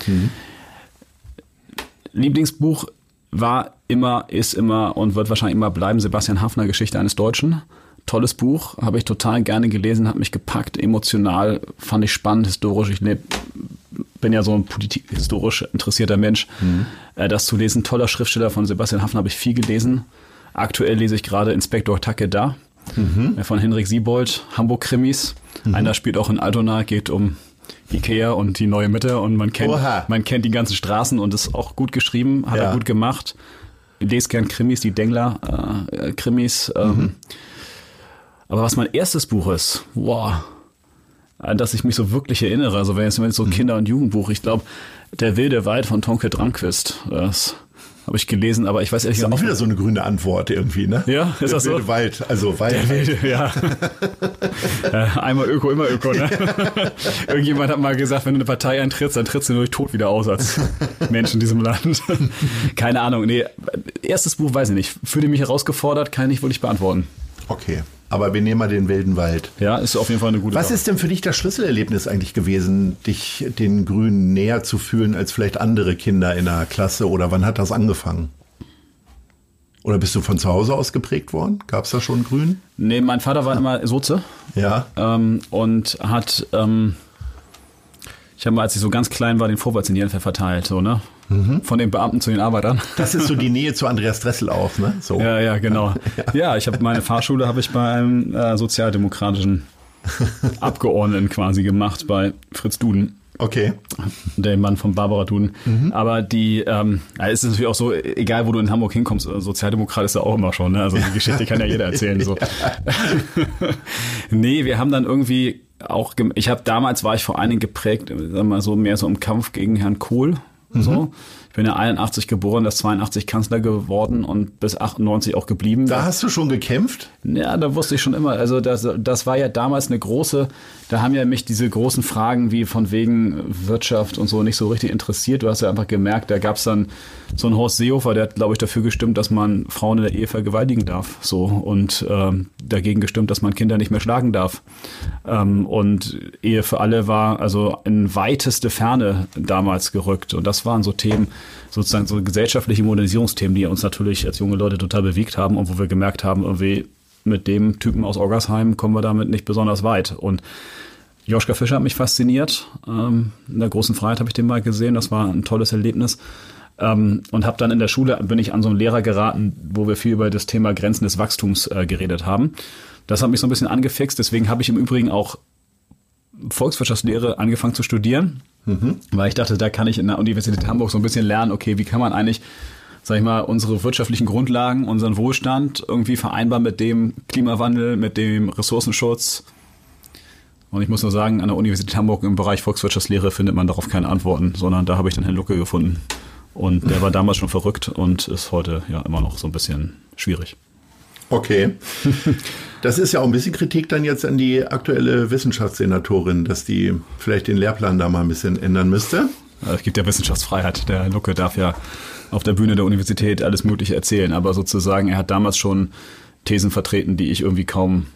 Lieblingsbuch war immer, ist immer und wird wahrscheinlich immer bleiben Sebastian Hafner Geschichte eines Deutschen. Tolles Buch, habe ich total gerne gelesen, hat mich gepackt, emotional, fand ich spannend, historisch. Ich leb, bin ja so ein politik historisch interessierter Mensch. Äh, Das zu lesen, toller Schriftsteller von Sebastian Hafner habe ich viel gelesen. Aktuell lese ich gerade Inspektor Takeda äh, von Henrik Siebold, Hamburg-Krimis. Einer spielt auch in Altona, geht um Ikea und die neue Mitte und man kennt, Oha. man kennt die ganzen Straßen und ist auch gut geschrieben, hat Ja. er gut gemacht. Ich lese gern Krimis, die Dengler äh, Krimis. Ähm, aber was mein erstes Buch ist, wow, an das ich mich so wirklich erinnere, also wenn es so ein Kinder- und Jugendbuch, ich glaube, Der wilde Wald von Tonke Dranquist, das habe ich gelesen, aber ich weiß ehrlich Ist auch gesagt wieder nicht. so eine grüne Antwort irgendwie, ne? Ja, ist Der das so? wilde Wald, also Wald. Der wilde, ja. (laughs) Äh, Einmal Öko, immer Öko, ne? (laughs) Irgendjemand hat mal gesagt, wenn du eine Partei eintrittst, dann trittst du durch tot wieder aus als (laughs) Mensch in diesem Land. Keine Ahnung, nee. Erstes Buch weiß ich nicht. Fühle mich herausgefordert, kann ich nicht wirklich beantworten. Okay, aber wir nehmen mal den wilden Wald. Ja, ist auf jeden Fall eine gute Was Sache. ist denn für dich das Schlüsselerlebnis eigentlich gewesen, dich den Grünen näher zu fühlen als vielleicht andere Kinder in der Klasse oder wann hat das angefangen? Oder bist du von zu Hause aus geprägt worden? Gab es da schon Grün? Nee, mein Vater war immer Soze. Ja. Ähm, und hat, ähm, ich habe mal, als ich so ganz klein war, den Vorwärts in die Fall verteilt, so, ne? Mhm. Von den Beamten zu den Arbeitern. Das ist so die Nähe zu Andreas Dressel auch, ne? So. Ja, ja, genau. (laughs) ja. ja, ich habe meine Fahrschule habe ich bei einem äh, sozialdemokratischen (laughs) Abgeordneten quasi gemacht, bei Fritz Duden. Okay. Der Mann von Barbara Duden. Mhm. Aber die, ähm, es ist natürlich auch so, egal wo du in Hamburg hinkommst, Sozialdemokrat ist ja auch immer schon, ne? Also die Geschichte kann ja jeder erzählen. So. (laughs) nee, wir haben dann irgendwie auch, ich habe damals war ich vor allen Dingen geprägt, sagen wir mal so, mehr so im Kampf gegen Herrn Kohl. Mhm. So bin ja 81 geboren, das 82 Kanzler geworden und bis 98 auch geblieben. Da hast du schon gekämpft? Ja, da wusste ich schon immer. Also das, das war ja damals eine große, da haben ja mich diese großen Fragen wie von wegen Wirtschaft und so nicht so richtig interessiert. Du hast ja einfach gemerkt, da gab es dann so einen Horst Seehofer, der hat, glaube ich, dafür gestimmt, dass man Frauen in der Ehe vergewaltigen darf. So und ähm, dagegen gestimmt, dass man Kinder nicht mehr schlagen darf. Ähm, und Ehe für alle war also in weiteste Ferne damals gerückt. Und das waren so Themen, sozusagen so gesellschaftliche Modernisierungsthemen, die uns natürlich als junge Leute total bewegt haben und wo wir gemerkt haben, irgendwie mit dem Typen aus Orgersheim kommen wir damit nicht besonders weit. Und Joschka Fischer hat mich fasziniert. Ähm, in der großen Freiheit habe ich den mal gesehen. Das war ein tolles Erlebnis. Ähm, und habe dann in der Schule, bin ich an so einen Lehrer geraten, wo wir viel über das Thema Grenzen des Wachstums äh, geredet haben. Das hat mich so ein bisschen angefixt. Deswegen habe ich im Übrigen auch Volkswirtschaftslehre angefangen zu studieren Mhm. Weil ich dachte, da kann ich in der Universität Hamburg so ein bisschen lernen, okay, wie kann man eigentlich, sag ich mal, unsere wirtschaftlichen Grundlagen, unseren Wohlstand irgendwie vereinbaren mit dem Klimawandel, mit dem Ressourcenschutz. Und ich muss nur sagen, an der Universität Hamburg im Bereich Volkswirtschaftslehre findet man darauf keine Antworten, sondern da habe ich dann Herrn Lucke gefunden. Und der war damals schon verrückt und ist heute ja immer noch so ein bisschen schwierig. Okay. (laughs) Das ist ja auch ein bisschen Kritik dann jetzt an die aktuelle Wissenschaftssenatorin, dass die vielleicht den Lehrplan da mal ein bisschen ändern müsste. Es gibt ja Wissenschaftsfreiheit. Der Lucke darf ja auf der Bühne der Universität alles Mögliche erzählen, aber sozusagen, er hat damals schon Thesen vertreten, die ich irgendwie kaum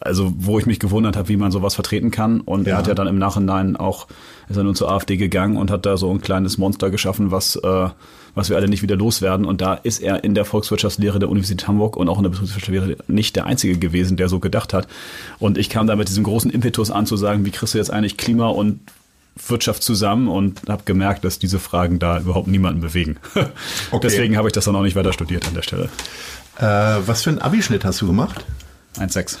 also wo ich mich gewundert habe, wie man sowas vertreten kann. Und ja. er hat ja dann im Nachhinein auch, ist er nun zur AfD gegangen und hat da so ein kleines Monster geschaffen, was, äh, was wir alle nicht wieder loswerden. Und da ist er in der Volkswirtschaftslehre der Universität Hamburg und auch in der Betriebswirtschaftslehre nicht der Einzige gewesen, der so gedacht hat. Und ich kam da mit diesem großen Impetus an zu sagen, wie kriegst du jetzt eigentlich Klima und Wirtschaft zusammen und habe gemerkt, dass diese Fragen da überhaupt niemanden bewegen. (laughs) Okay. Deswegen habe ich das dann auch nicht weiter studiert an der Stelle. Äh, was für einen Abischnitt hast du gemacht? 1,6.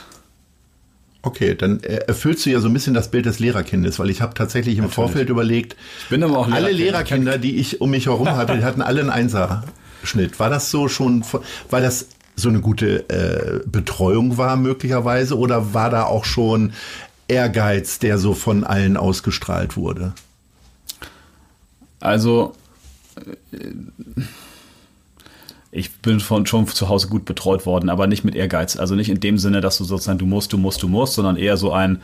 Okay, dann erfüllst du ja so ein bisschen das Bild des Lehrerkindes, weil ich habe tatsächlich im Natürlich. Vorfeld überlegt, ich bin aber auch alle Lehrerkinder, die ich um mich herum hatte, die hatten alle einen Einserschnitt. War das so schon, weil das so eine gute äh, Betreuung war möglicherweise oder war da auch schon Ehrgeiz, der so von allen ausgestrahlt wurde? Also äh, ich bin von, schon zu Hause gut betreut worden, aber nicht mit Ehrgeiz. Also nicht in dem Sinne, dass du sozusagen du musst, du musst, du musst, sondern eher so ein,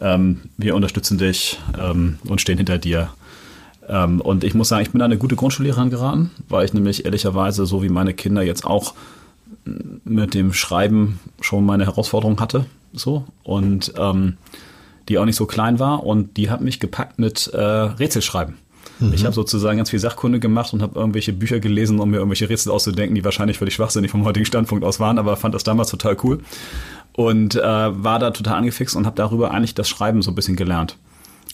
ähm, wir unterstützen dich ähm, und stehen hinter dir. Ähm, und ich muss sagen, ich bin da eine gute Grundschullehrerin geraten, weil ich nämlich ehrlicherweise, so wie meine Kinder jetzt auch mit dem Schreiben schon meine Herausforderung hatte, so und ähm, die auch nicht so klein war und die hat mich gepackt mit äh, Rätselschreiben. Mhm. Ich habe sozusagen ganz viel Sachkunde gemacht und habe irgendwelche Bücher gelesen, um mir irgendwelche Rätsel auszudenken, die wahrscheinlich völlig schwachsinnig vom heutigen Standpunkt aus waren, aber fand das damals total cool und äh, war da total angefixt und habe darüber eigentlich das Schreiben so ein bisschen gelernt.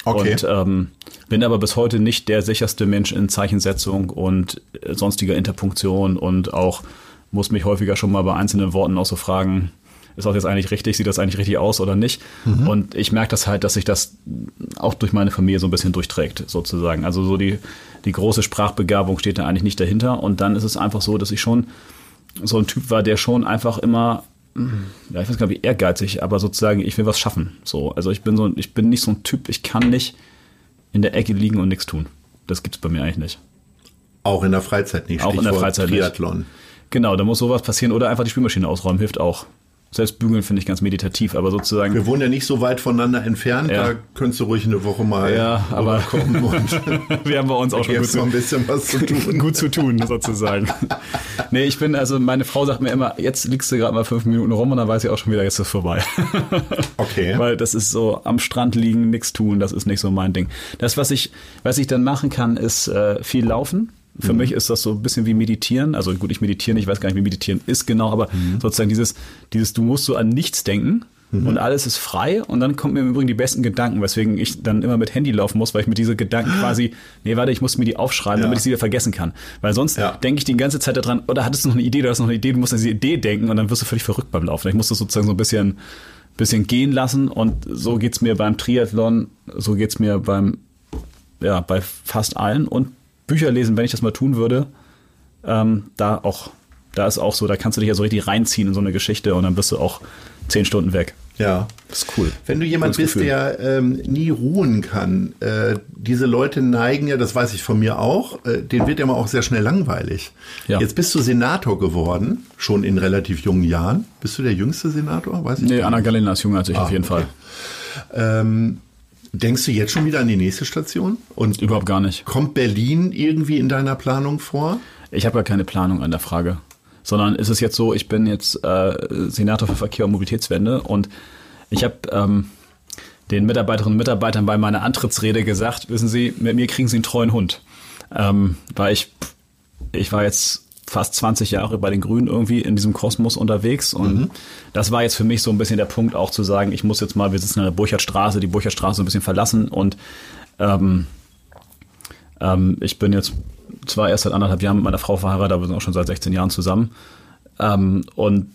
Okay. Und ähm, bin aber bis heute nicht der sicherste Mensch in Zeichensetzung und äh, sonstiger Interpunktion und auch muss mich häufiger schon mal bei einzelnen Worten auch so fragen, ist das jetzt eigentlich richtig, sieht das eigentlich richtig aus oder nicht? Mhm. Und ich merke das halt, dass sich das auch durch meine Familie so ein bisschen durchträgt, sozusagen. Also so die, die große Sprachbegabung steht da eigentlich nicht dahinter. Und dann ist es einfach so, dass ich schon so ein Typ war, der schon einfach immer ja, ich weiß gar nicht, wie ehrgeizig, aber sozusagen, ich will was schaffen. So, also ich bin so, ich bin nicht so ein Typ, ich kann nicht in der Ecke liegen und nichts tun. Das gibt es bei mir eigentlich nicht. Auch in der Freizeit nicht. Auch in der Freizeit Triathlon. nicht. Genau, da muss sowas passieren oder einfach die Spülmaschine ausräumen, hilft auch. Selbst bügeln finde ich ganz meditativ, aber sozusagen. Wir wohnen ja nicht so weit voneinander entfernt, ja. da könntest du ruhig eine Woche mal ja, aber kommen und (laughs) wir haben bei uns auch schon gut zu, ein bisschen was zu tun. gut zu tun, sozusagen. (laughs) nee, ich bin, also meine Frau sagt mir immer, jetzt liegst du gerade mal fünf Minuten rum und dann weiß ich auch schon wieder, jetzt ist es vorbei. (laughs) okay. Weil das ist so am Strand liegen, nichts tun, das ist nicht so mein Ding. Das, was ich, was ich dann machen kann, ist äh, viel laufen Für mich ist das so ein bisschen wie Meditieren. Also gut, ich meditiere nicht, ich weiß gar nicht, wie Meditieren ist genau, aber sozusagen dieses, dieses, du musst so an nichts denken. Und alles ist frei und dann kommen mir im Übrigen die besten Gedanken, weswegen ich dann immer mit Handy laufen muss, weil ich mit diese Gedanken (gasps) quasi, nee, warte, ich muss mir die aufschreiben, Ja. damit ich sie wieder vergessen kann. Weil sonst Ja. denke ich die ganze Zeit daran, oder hattest du noch eine Idee, du hast noch eine Idee, du musst an diese Idee denken und dann wirst du völlig verrückt beim Laufen. Ich muss das sozusagen so ein bisschen, bisschen gehen lassen und so geht's mir beim Triathlon, so geht's mir beim, ja, bei fast allen und Bücher lesen, wenn ich das mal tun würde, ähm, da auch, da ist auch so, da kannst du dich ja so richtig reinziehen in so eine Geschichte und dann bist du auch zehn Stunden weg. Ja. Das ist cool. Wenn du jemand Cooles bist, Gefühl. der ähm, nie ruhen kann, äh, diese Leute neigen ja, das weiß ich von mir auch, äh, denen wird ja immer auch sehr schnell langweilig. Ja. Jetzt bist du Senator geworden, schon in relativ jungen Jahren. Bist du der jüngste Senator? Weiß ich Nee, Anna. Galina ist jünger als ich Ah, auf jeden okay. Fall. Ähm, denkst du jetzt schon wieder an die nächste Station? Und Überhaupt gar nicht. kommt Berlin irgendwie in deiner Planung vor? Ich habe gar keine Planung an der Frage. Sondern ist es jetzt so, ich bin jetzt äh, Senator für Verkehr und Mobilitätswende und ich habe ähm, den Mitarbeiterinnen und Mitarbeitern bei meiner Antrittsrede gesagt, wissen Sie, mit mir kriegen Sie einen treuen Hund. Ähm, weil ich, ich war jetzt fast 20 Jahre bei den Grünen irgendwie in diesem Kosmos unterwegs und das war jetzt für mich so ein bisschen der Punkt auch zu sagen, ich muss jetzt mal, wir sitzen an der Burchardstraße, die Burchardstraße ein bisschen verlassen und ähm, ähm, ich bin jetzt zwar erst seit anderthalb Jahren mit meiner Frau verheiratet, aber wir sind auch schon seit 16 Jahren zusammen. Ähm, und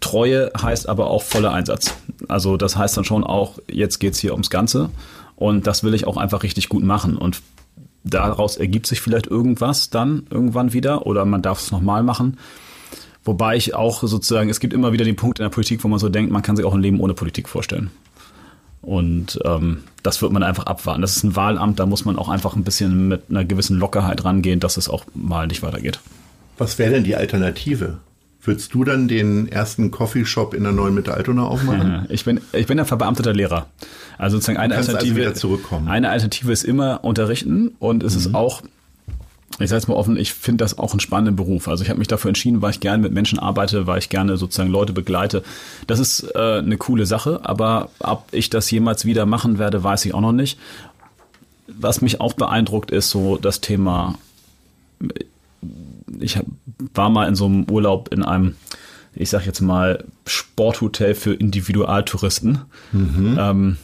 Treue heißt aber auch voller Einsatz. Also das heißt dann schon auch, jetzt geht's hier ums Ganze. Und das will ich auch einfach richtig gut machen. Und daraus ergibt sich vielleicht irgendwas dann irgendwann wieder oder man darf es nochmal machen. Wobei ich auch sozusagen, es gibt immer wieder den Punkt in der Politik, wo man so denkt, man kann sich auch ein Leben ohne Politik vorstellen. Und ähm, das wird man einfach abwarten. Das ist ein Wahlamt, da muss man auch einfach ein bisschen mit einer gewissen Lockerheit rangehen, dass es auch mal nicht weitergeht. Was wäre denn die Alternative? Würdest du dann den ersten Coffeeshop in der neuen Mitte Altona aufmachen? Ich bin, ich bin ja verbeamteter Lehrer. Also sozusagen eine also Alternative. wieder zurückkommen. Eine Alternative ist immer unterrichten und es ist auch, ich sage es mal offen, ich finde das auch einen spannenden Beruf. Also ich habe mich dafür entschieden, weil ich gerne mit Menschen arbeite, weil ich gerne sozusagen Leute begleite. Das ist äh, eine coole Sache, aber ob ich das jemals wieder machen werde, weiß ich auch noch nicht. Was mich auch beeindruckt, ist so das Thema ich hab, war mal in so einem Urlaub in einem, ich sag jetzt mal, Sporthotel für Individualtouristen. Ähm,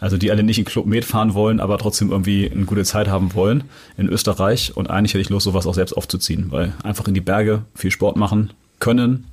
also die alle nicht in Club Med fahren wollen, aber trotzdem irgendwie eine gute Zeit haben wollen in Österreich. Und eigentlich hätte ich Lust, sowas auch selbst aufzuziehen, weil einfach in die Berge viel Sport machen können,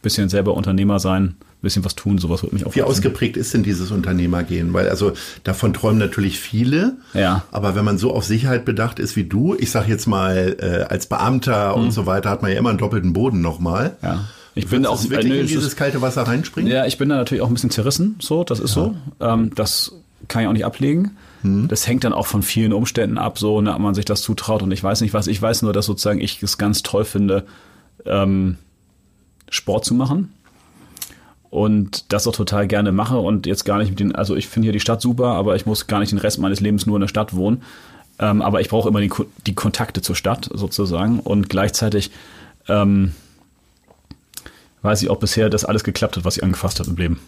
bisschen selber Unternehmer sein, bisschen was tun, sowas würde mich auch Wie ausgeprägt ist denn dieses Unternehmergehen? Weil also davon träumen natürlich viele. Ja. Aber wenn man so auf Sicherheit bedacht ist wie du, ich sag jetzt mal äh, als Beamter und so weiter, hat man ja immer einen doppelten Boden nochmal. Hm. Ja. Ich bin auch wirklich äh, nö, in es ist- dieses kalte Wasser reinspringen? Ja, ich bin da natürlich auch ein bisschen zerrissen, so, das ist so. Ähm, das kann ich auch nicht ablegen. Das hängt dann auch von vielen Umständen ab, so, ne, ob man sich das zutraut und ich weiß nicht was. Ich weiß nur, dass sozusagen ich es ganz toll finde, ähm, Sport zu machen. Und das auch total gerne mache und jetzt gar nicht mit den, also ich finde hier die Stadt super, aber ich muss gar nicht den Rest meines Lebens nur in der Stadt wohnen. Ähm, aber ich brauche immer die, die Kontakte zur Stadt sozusagen und gleichzeitig ähm, weiß ich auch bisher, dass alles geklappt hat, was ich angefasst habe im Leben.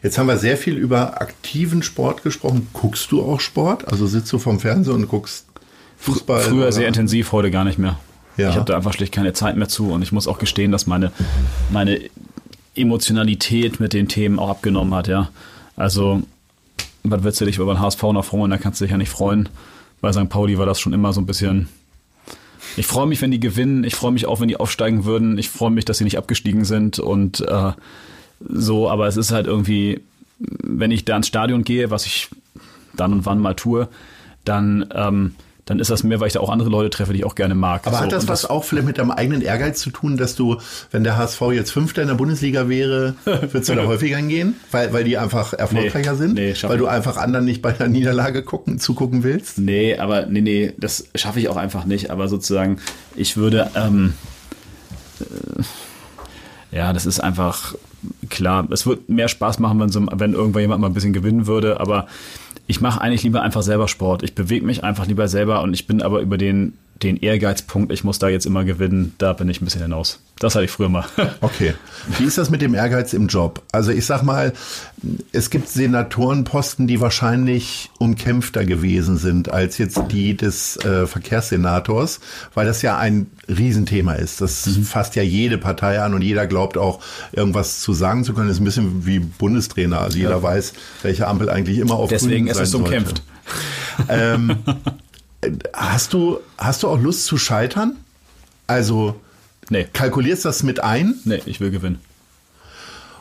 Jetzt haben wir sehr viel über aktiven Sport gesprochen. Guckst du auch Sport? Also sitzt du vorm Fernseher und guckst Fußball? Früher oder- sehr intensiv, heute gar nicht mehr. Ja. Ich habe da einfach schlicht keine Zeit mehr zu und ich muss auch gestehen, dass meine, meine Emotionalität mit den Themen auch abgenommen hat, ja. Also, was willst du dich über den HSV noch freuen? Da kannst du dich ja nicht freuen. Bei St. Pauli war das schon immer so ein bisschen. Ich freue mich, wenn die gewinnen. Ich freue mich auch, wenn die aufsteigen würden. Ich freue mich, dass sie nicht abgestiegen sind und äh, so. Aber es ist halt irgendwie, wenn ich da ins Stadion gehe, was ich dann und wann mal tue, dann, ähm, dann ist das mehr, weil ich da auch andere Leute treffe, die ich auch gerne mag. Aber so, hat das was auch vielleicht mit deinem eigenen Ehrgeiz zu tun, dass du, wenn der HSV jetzt Fünfter in der Bundesliga wäre, würdest du da (laughs) häufiger hingehen? Weil, weil die einfach erfolgreicher Nee, sind? nee, weil du einfach anderen nicht bei der Niederlage gucken, zugucken willst? Nee, aber nee, nee, das schaffe ich auch einfach nicht. Aber sozusagen, ich würde, ähm, äh, ja, das ist einfach klar. Es wird mehr Spaß machen, wenn, so, wenn irgendwann jemand mal ein bisschen gewinnen würde. Aber ich mache eigentlich lieber einfach selber Sport. Ich bewege mich einfach lieber selber und ich bin aber über den den Ehrgeizpunkt, ich muss da jetzt immer gewinnen, da bin ich ein bisschen hinaus. Das hatte ich früher mal. (laughs) Okay. Wie ist das mit dem Ehrgeiz im Job? Also ich sag mal, es gibt Senatorenposten, die wahrscheinlich umkämpfter gewesen sind als jetzt die des äh, Verkehrssenators, weil das ja ein Riesenthema ist. Das mhm. fasst ja jede Partei an und jeder glaubt auch, irgendwas zu sagen zu können. Das ist ein bisschen wie Bundestrainer. Also jeder ja. weiß, welche Ampel eigentlich immer auf Deswegen Grün sein ist es umkämpft. Ähm, (laughs) Hast du, hast du auch Lust zu scheitern? Also, nee. kalkulierst das mit ein? Nee, ich will gewinnen.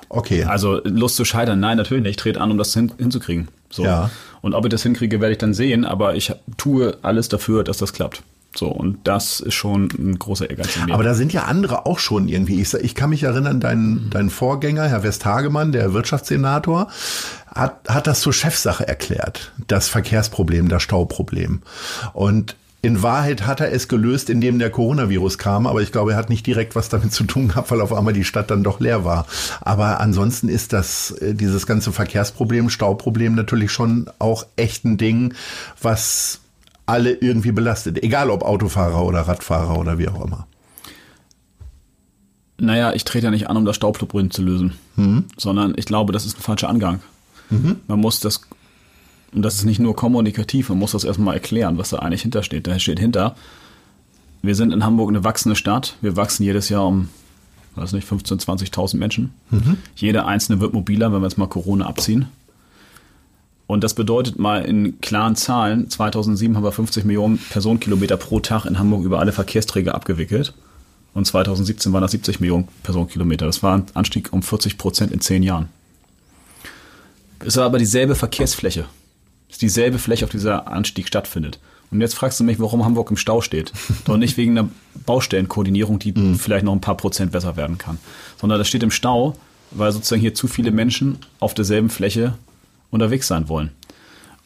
Okay. Also Lust zu scheitern, nein, natürlich nicht. Ich trete an, um das hin, hinzukriegen. So. Ja. Und ob ich das hinkriege, werde ich dann sehen, aber ich tue alles dafür, dass das klappt. So, und das ist schon ein großer Ehrgeiz in mir. Aber da sind ja andere auch schon irgendwie. Ich, ich kann mich erinnern, dein, dein Vorgänger, Herr Westhagemann, der Wirtschaftssenator, hat, hat das zur Chefsache erklärt. Das Verkehrsproblem, das Stauproblem. Und in Wahrheit hat er es gelöst, indem der Coronavirus kam, aber ich glaube, er hat nicht direkt was damit zu tun gehabt, weil auf einmal die Stadt dann doch leer war. Aber ansonsten ist das, äh, dieses ganze Verkehrsproblem, Stauproblem natürlich schon auch echt ein Ding, was alle irgendwie belastet. Egal ob Autofahrer oder Radfahrer oder wie auch immer. Naja, ich trete ja nicht an, um das Staubproblem zu lösen, mhm. sondern ich glaube, das ist ein falscher Angang. Mhm. Man muss das, und das ist nicht nur kommunikativ, man muss das erstmal erklären, was da eigentlich hintersteht. Da steht hinter, wir sind in Hamburg eine wachsende Stadt. Wir wachsen jedes Jahr um, weiß nicht, 15.000, 20.000 Menschen. Mhm. Jeder einzelne wird mobiler, wenn wir jetzt mal Corona abziehen. Und das bedeutet mal in klaren Zahlen, 2007 haben wir 50 Millionen Personenkilometer pro Tag in Hamburg über alle Verkehrsträger abgewickelt. Und 2017 waren das 70 Millionen Personenkilometer. Das war ein Anstieg um 40 Prozent in zehn Jahren. Es war aber dieselbe Verkehrsfläche. Es ist dieselbe Fläche, auf dieser Anstieg stattfindet. Und jetzt fragst du mich, warum Hamburg im Stau steht. Doch nicht wegen einer Baustellenkoordinierung, die mhm. vielleicht noch ein paar Prozent besser werden kann. Sondern das steht im Stau, weil sozusagen hier zu viele Menschen auf derselben Fläche unterwegs sein wollen.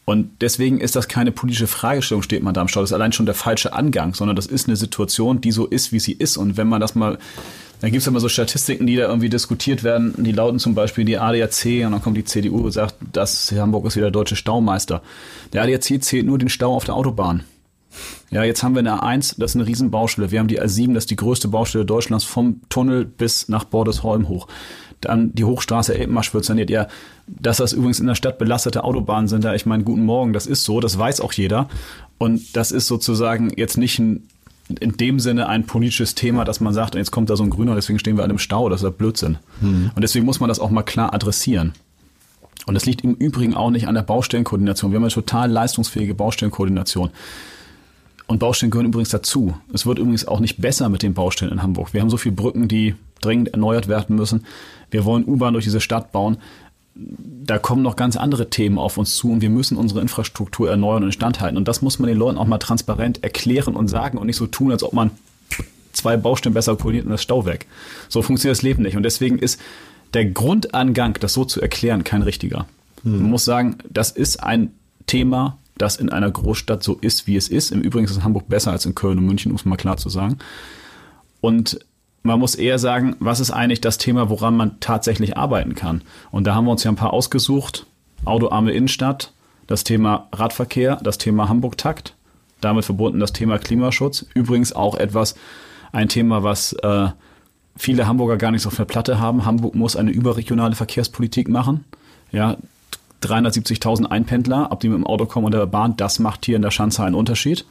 Und deswegen ist das keine politische Fragestellung, steht man da am Stau. Das ist allein schon der falsche Angang, sondern das ist eine Situation, die so ist, wie sie ist. Und wenn man das mal, dann gibt es immer so Statistiken, die da irgendwie diskutiert werden, die lauten zum Beispiel die ADAC und dann kommt die CDU und sagt, das Hamburg ist wieder der deutsche Staumeister. Der ADAC zählt nur den Stau auf der Autobahn. Ja, jetzt haben wir eine A1, das ist eine Riesenbaustelle. Wir haben die A7, das ist die größte Baustelle Deutschlands vom Tunnel bis nach Bordesholm hoch. Dann die Hochstraße Elbmarsch wird saniert. Ja, dass das übrigens in der Stadt belastete Autobahnen sind, da ich meine, guten Morgen, das ist so, das weiß auch jeder. Und das ist sozusagen jetzt nicht ein, in dem Sinne ein politisches Thema, dass man sagt, jetzt kommt da so ein Grüner, deswegen stehen wir alle im Stau, das ist ja Blödsinn. Mhm. Und deswegen muss man das auch mal klar adressieren. Und das liegt im Übrigen auch nicht an der Baustellenkoordination. Wir haben eine total leistungsfähige Baustellenkoordination. Und Baustellen gehören übrigens dazu. Es wird übrigens auch nicht besser mit den Baustellen in Hamburg. Wir haben so viele Brücken, die dringend erneuert werden müssen. Wir wollen U-Bahn durch diese Stadt bauen. Da kommen noch ganz andere Themen auf uns zu und wir müssen unsere Infrastruktur erneuern und instandhalten. Und das muss man den Leuten auch mal transparent erklären und sagen und nicht so tun, als ob man zwei Baustellen besser koordiniert und das Stau weg. So funktioniert das Leben nicht. Und deswegen ist der Grundangang, das so zu erklären, kein richtiger. Hm. Man muss sagen, das ist ein Thema, das in einer Großstadt so ist, wie es ist. Im Übrigen ist Hamburg besser als in Köln und München, um es mal klar zu sagen. Und man muss eher sagen, was ist eigentlich das Thema, woran man tatsächlich arbeiten kann? Und da haben wir uns ja ein paar ausgesucht. Autoarme Innenstadt, das Thema Radverkehr, das Thema Hamburg-Takt, damit verbunden das Thema Klimaschutz. Übrigens auch etwas, ein Thema, was äh, viele Hamburger gar nicht so auf der Platte haben. Hamburg muss eine überregionale Verkehrspolitik machen. Ja, 370.000 Einpendler, ob die mit dem Auto kommen oder der Bahn, das macht hier in der Schanze einen Unterschied.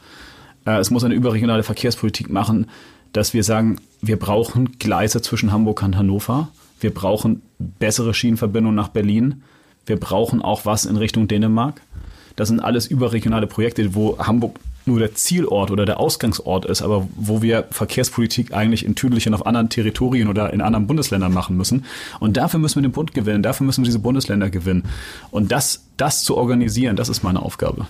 Äh, es muss eine überregionale Verkehrspolitik machen, dass wir sagen, wir brauchen Gleise zwischen Hamburg und Hannover. Wir brauchen bessere Schienenverbindungen nach Berlin. Wir brauchen auch was in Richtung Dänemark. Das sind alles überregionale Projekte, wo Hamburg nur der Zielort oder der Ausgangsort ist, aber wo wir Verkehrspolitik eigentlich in Tüdelchen auf anderen Territorien oder in anderen Bundesländern machen müssen. Und dafür müssen wir den Bund gewinnen, dafür müssen wir diese Bundesländer gewinnen. Und das, das zu organisieren, das ist meine Aufgabe.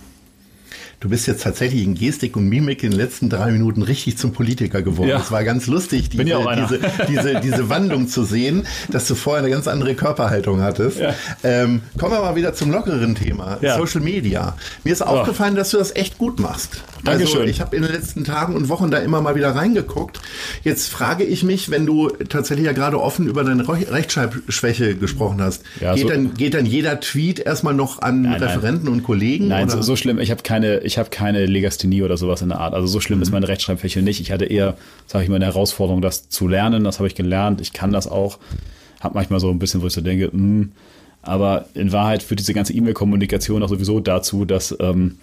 Du bist jetzt tatsächlich in Gestik und Mimik in den letzten drei Minuten richtig zum Politiker geworden. Ja. Das war ganz lustig, diese, diese, diese, diese Wandlung zu sehen, dass du vorher eine ganz andere Körperhaltung hattest. Ja. Ähm, kommen wir mal wieder zum lockeren Thema, ja. Social Media. Mir ist aufgefallen, dass du das echt gut machst. Dankeschön. Also ich habe in den letzten Tagen und Wochen da immer mal wieder reingeguckt. Jetzt frage ich mich, wenn du tatsächlich ja gerade offen über deine Rechtschreibschwäche gesprochen hast, geht, so dann, geht dann jeder Tweet erstmal noch an nein, Referenten nein. und Kollegen? Nein, so, so, schlimm. Ich habe keine ich habe keine Legasthenie oder sowas in der Art. Also so schlimm mhm. ist meine Rechtschreibfläche nicht. Ich hatte eher, sage ich mal, eine Herausforderung, das zu lernen. Das habe ich gelernt. Ich kann das auch. Hab manchmal so ein bisschen, wo ich so denke, mh. Hm. aber in Wahrheit führt diese ganze E-Mail-Kommunikation auch sowieso dazu, dass ähm,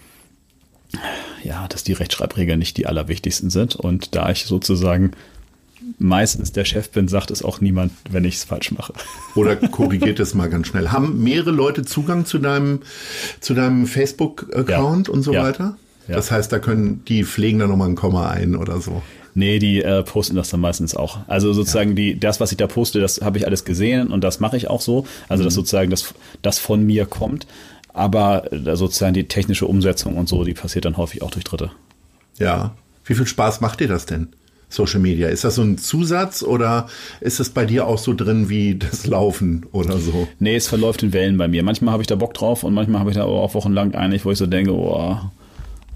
ja, dass die Rechtschreibregeln nicht die allerwichtigsten sind. Und da ich sozusagen meistens der Chef bin, sagt es auch niemand, wenn ich es falsch mache. (laughs) Oder korrigiert es mal ganz schnell. Haben mehrere Leute Zugang zu deinem, zu deinem Facebook-Account ja. und so ja. weiter? Ja. Das heißt, da können die pflegen da nochmal ein Komma ein oder so. Nee, die äh, posten das dann meistens auch. Also sozusagen ja. die, das, was ich da poste, das habe ich alles gesehen und das mache ich auch so. Also mhm. dass sozusagen das, das von mir kommt. Aber äh, sozusagen die technische Umsetzung und so, die passiert dann häufig auch durch Dritte. Ja. Wie viel Spaß macht dir das denn? Social Media? Ist das so ein Zusatz oder ist es bei dir auch so drin wie das Laufen oder so? Nee, es verläuft in Wellen bei mir. Manchmal habe ich da Bock drauf und manchmal habe ich da auch wochenlang einig, wo ich so denke, oh,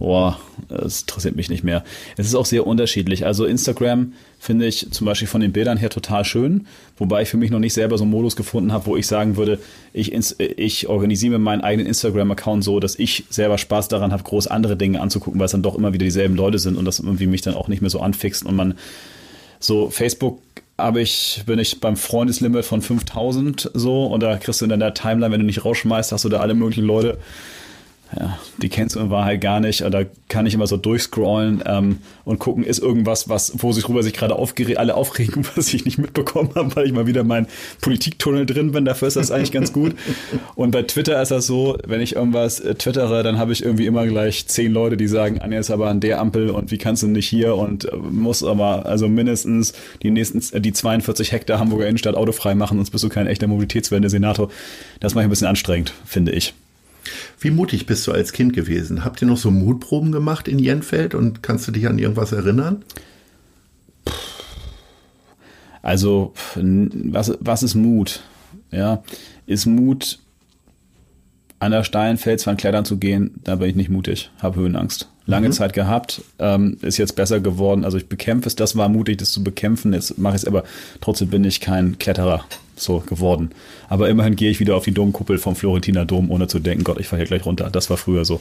boah, das interessiert mich nicht mehr. Es ist auch sehr unterschiedlich. Also Instagram finde ich zum Beispiel von den Bildern her total schön, wobei ich für mich noch nicht selber so einen Modus gefunden habe, wo ich sagen würde, ich, ich organisiere mir meinen eigenen Instagram-Account so, dass ich selber Spaß daran habe, groß andere Dinge anzugucken, weil es dann doch immer wieder dieselben Leute sind und das irgendwie mich dann auch nicht mehr so anfixt und man so Facebook habe ich, bin ich beim Freundeslimit von 5000 so und da kriegst du in deiner Timeline, wenn du nicht rausschmeißt, hast du da alle möglichen Leute ja, die kennst du in Wahrheit gar nicht. Da kann ich immer so durchscrollen ähm, und gucken, ist irgendwas, was, wo sich rüber sich gerade aufgere alle aufregen, (laughs) was ich nicht mitbekommen habe, weil ich mal wieder mein Politiktunnel drin bin. Dafür ist das eigentlich ganz gut. Und bei Twitter ist das so, wenn ich irgendwas äh, twittere, dann habe ich irgendwie immer gleich zehn Leute, die sagen, Anja ist aber an der Ampel und wie kannst du nicht hier und äh, muss aber also mindestens die nächsten, äh, die 42 Hektar Hamburger Innenstadt autofrei machen, sonst bist du kein echter Mobilitätswende-Senator. Das mache ich ein bisschen anstrengend, finde ich. Wie mutig bist du als Kind gewesen? Habt ihr noch so Mutproben gemacht in Jenfeld und kannst du dich an irgendwas erinnern? Also, was, was ist Mut? Ja, ist Mut, an der steilen Felswand klettern zu gehen, da bin ich nicht mutig, habe Höhenangst. Lange mhm. Zeit gehabt, ähm, ist jetzt besser geworden. Also ich bekämpfe es, das war mutig, das zu bekämpfen. Jetzt mache ich es aber, trotzdem bin ich kein Kletterer so geworden. Aber immerhin gehe ich wieder auf die Domkuppel vom Florentiner Dom, ohne zu denken, Gott, ich fahre hier gleich runter. Das war früher so.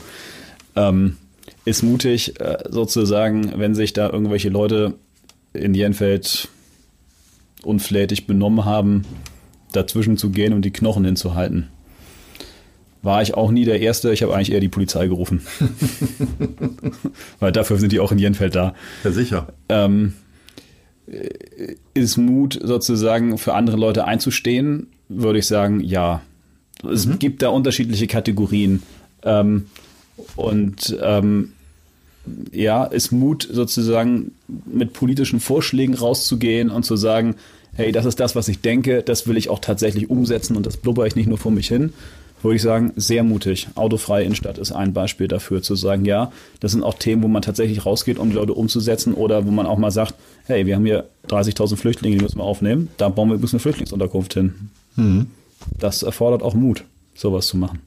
Ähm, ist mutig, äh, sozusagen, wenn sich da irgendwelche Leute in Jenfeld unflätig benommen haben, dazwischen zu gehen und die Knochen hinzuhalten. War ich auch nie der Erste, ich habe eigentlich eher die Polizei gerufen. (laughs) Weil dafür sind die auch in Jenfeld da. Ja, sicher. Ähm, ist Mut sozusagen für andere Leute einzustehen, würde ich sagen, ja. Es mhm. gibt da unterschiedliche Kategorien. Ähm, und ähm, ja, ist Mut sozusagen mit politischen Vorschlägen rauszugehen und zu sagen, hey, das ist das, was ich denke, das will ich auch tatsächlich umsetzen und das blubber ich nicht nur vor mich hin würde ich sagen, sehr mutig. Autofreie Innenstadt ist ein Beispiel dafür, zu sagen, ja, das sind auch Themen, wo man tatsächlich rausgeht, um die Leute umzusetzen oder wo man auch mal sagt, hey, wir haben hier 30.000 Flüchtlinge, die müssen wir aufnehmen, da bauen wir übrigens eine Flüchtlingsunterkunft hin. Mhm. Das erfordert auch Mut, sowas zu machen.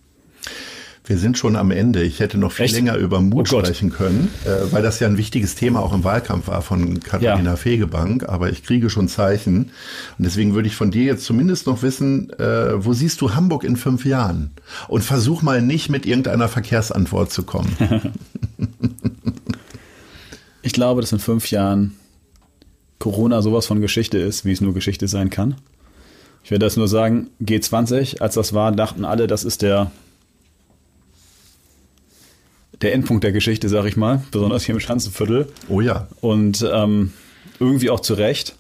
Wir sind schon am Ende. Ich hätte noch viel Echt? länger über Mut oh sprechen können, äh, weil das ja ein wichtiges Thema auch im Wahlkampf war von Katharina ja. Fegebank. Aber ich kriege schon Zeichen. Und deswegen würde ich von dir jetzt zumindest noch wissen, äh, wo siehst du Hamburg in fünf Jahren? Und versuch mal nicht mit irgendeiner Verkehrsantwort zu kommen. (laughs) (laughs) ich glaube, dass in fünf Jahren Corona sowas von Geschichte ist, wie es nur Geschichte sein kann. Ich werde das nur sagen, G20, als das war, dachten alle, das ist der der Endpunkt der Geschichte, sag ich mal, besonders hier im Schanzenviertel. Oh ja. Und ähm, irgendwie auch zu Recht.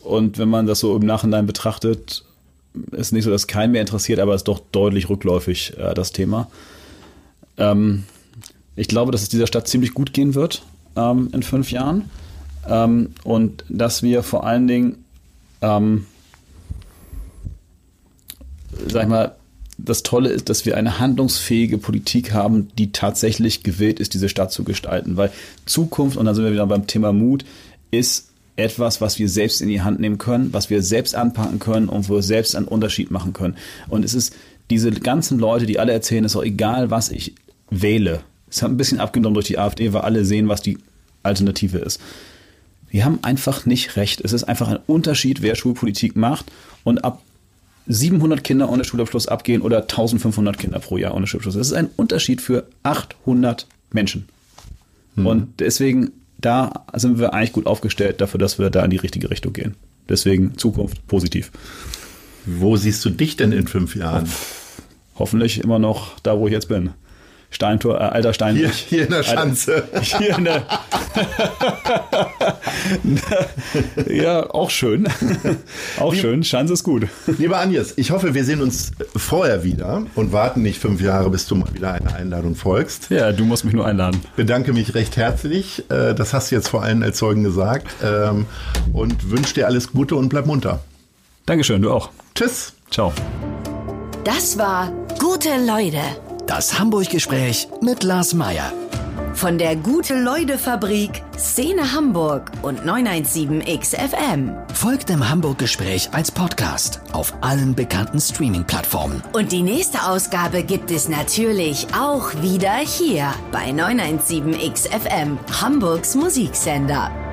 Und wenn man das so im Nachhinein betrachtet, ist nicht so, dass keinen mehr interessiert, aber es ist doch deutlich rückläufig, äh, das Thema. Ähm, ich glaube, dass es dieser Stadt ziemlich gut gehen wird ähm, in fünf Jahren. Ähm, und dass wir vor allen Dingen, ähm, sag ich mal, das Tolle ist, dass wir eine handlungsfähige Politik haben, die tatsächlich gewillt ist, diese Stadt zu gestalten. Weil Zukunft, und da sind wir wieder beim Thema Mut, ist etwas, was wir selbst in die Hand nehmen können, was wir selbst anpacken können und wo wir selbst einen Unterschied machen können. Und es ist diese ganzen Leute, die alle erzählen, es ist auch egal, was ich wähle. Es hat ein bisschen abgenommen durch die AfD, weil alle sehen, was die Alternative ist. Wir haben einfach nicht recht. Es ist einfach ein Unterschied, wer Schulpolitik macht. Und ab 700 Kinder ohne Schulabschluss abgehen oder 1500 Kinder pro Jahr ohne Schulabschluss. Das ist ein Unterschied für 800 Menschen. Und deswegen, da sind wir eigentlich gut aufgestellt dafür, dass wir da in die richtige Richtung gehen. Deswegen Zukunft positiv. Wo siehst du dich denn in fünf Jahren? Hoffentlich immer noch da, wo ich jetzt bin. Steintor, äh, alter Steinweg. Hier, hier in der Schanze. Alter, (laughs) hier in der (laughs) ja, auch schön. (laughs) auch schön. Schanze ist gut. Lieber Agnes, ich hoffe, wir sehen uns vorher wieder und warten nicht fünf Jahre, bis du mal wieder eine Einladung folgst. Ja, du musst mich nur einladen. Bedanke mich recht herzlich. Äh, Das hast du jetzt vor allen als Zeugen gesagt. Ähm, Und wünsche dir alles Gute und bleib munter. Dankeschön, du auch. Tschüss. Ciao. Das war Gute Leute. Das Hamburg-Gespräch mit Lars Meier. Von der Gute-Leute-Fabrik, Szene Hamburg und 917XFM. Folgt dem Hamburg-Gespräch als Podcast auf allen bekannten Streaming-Plattformen. Und die nächste Ausgabe gibt es natürlich auch wieder hier bei 917XFM, Hamburgs Musiksender.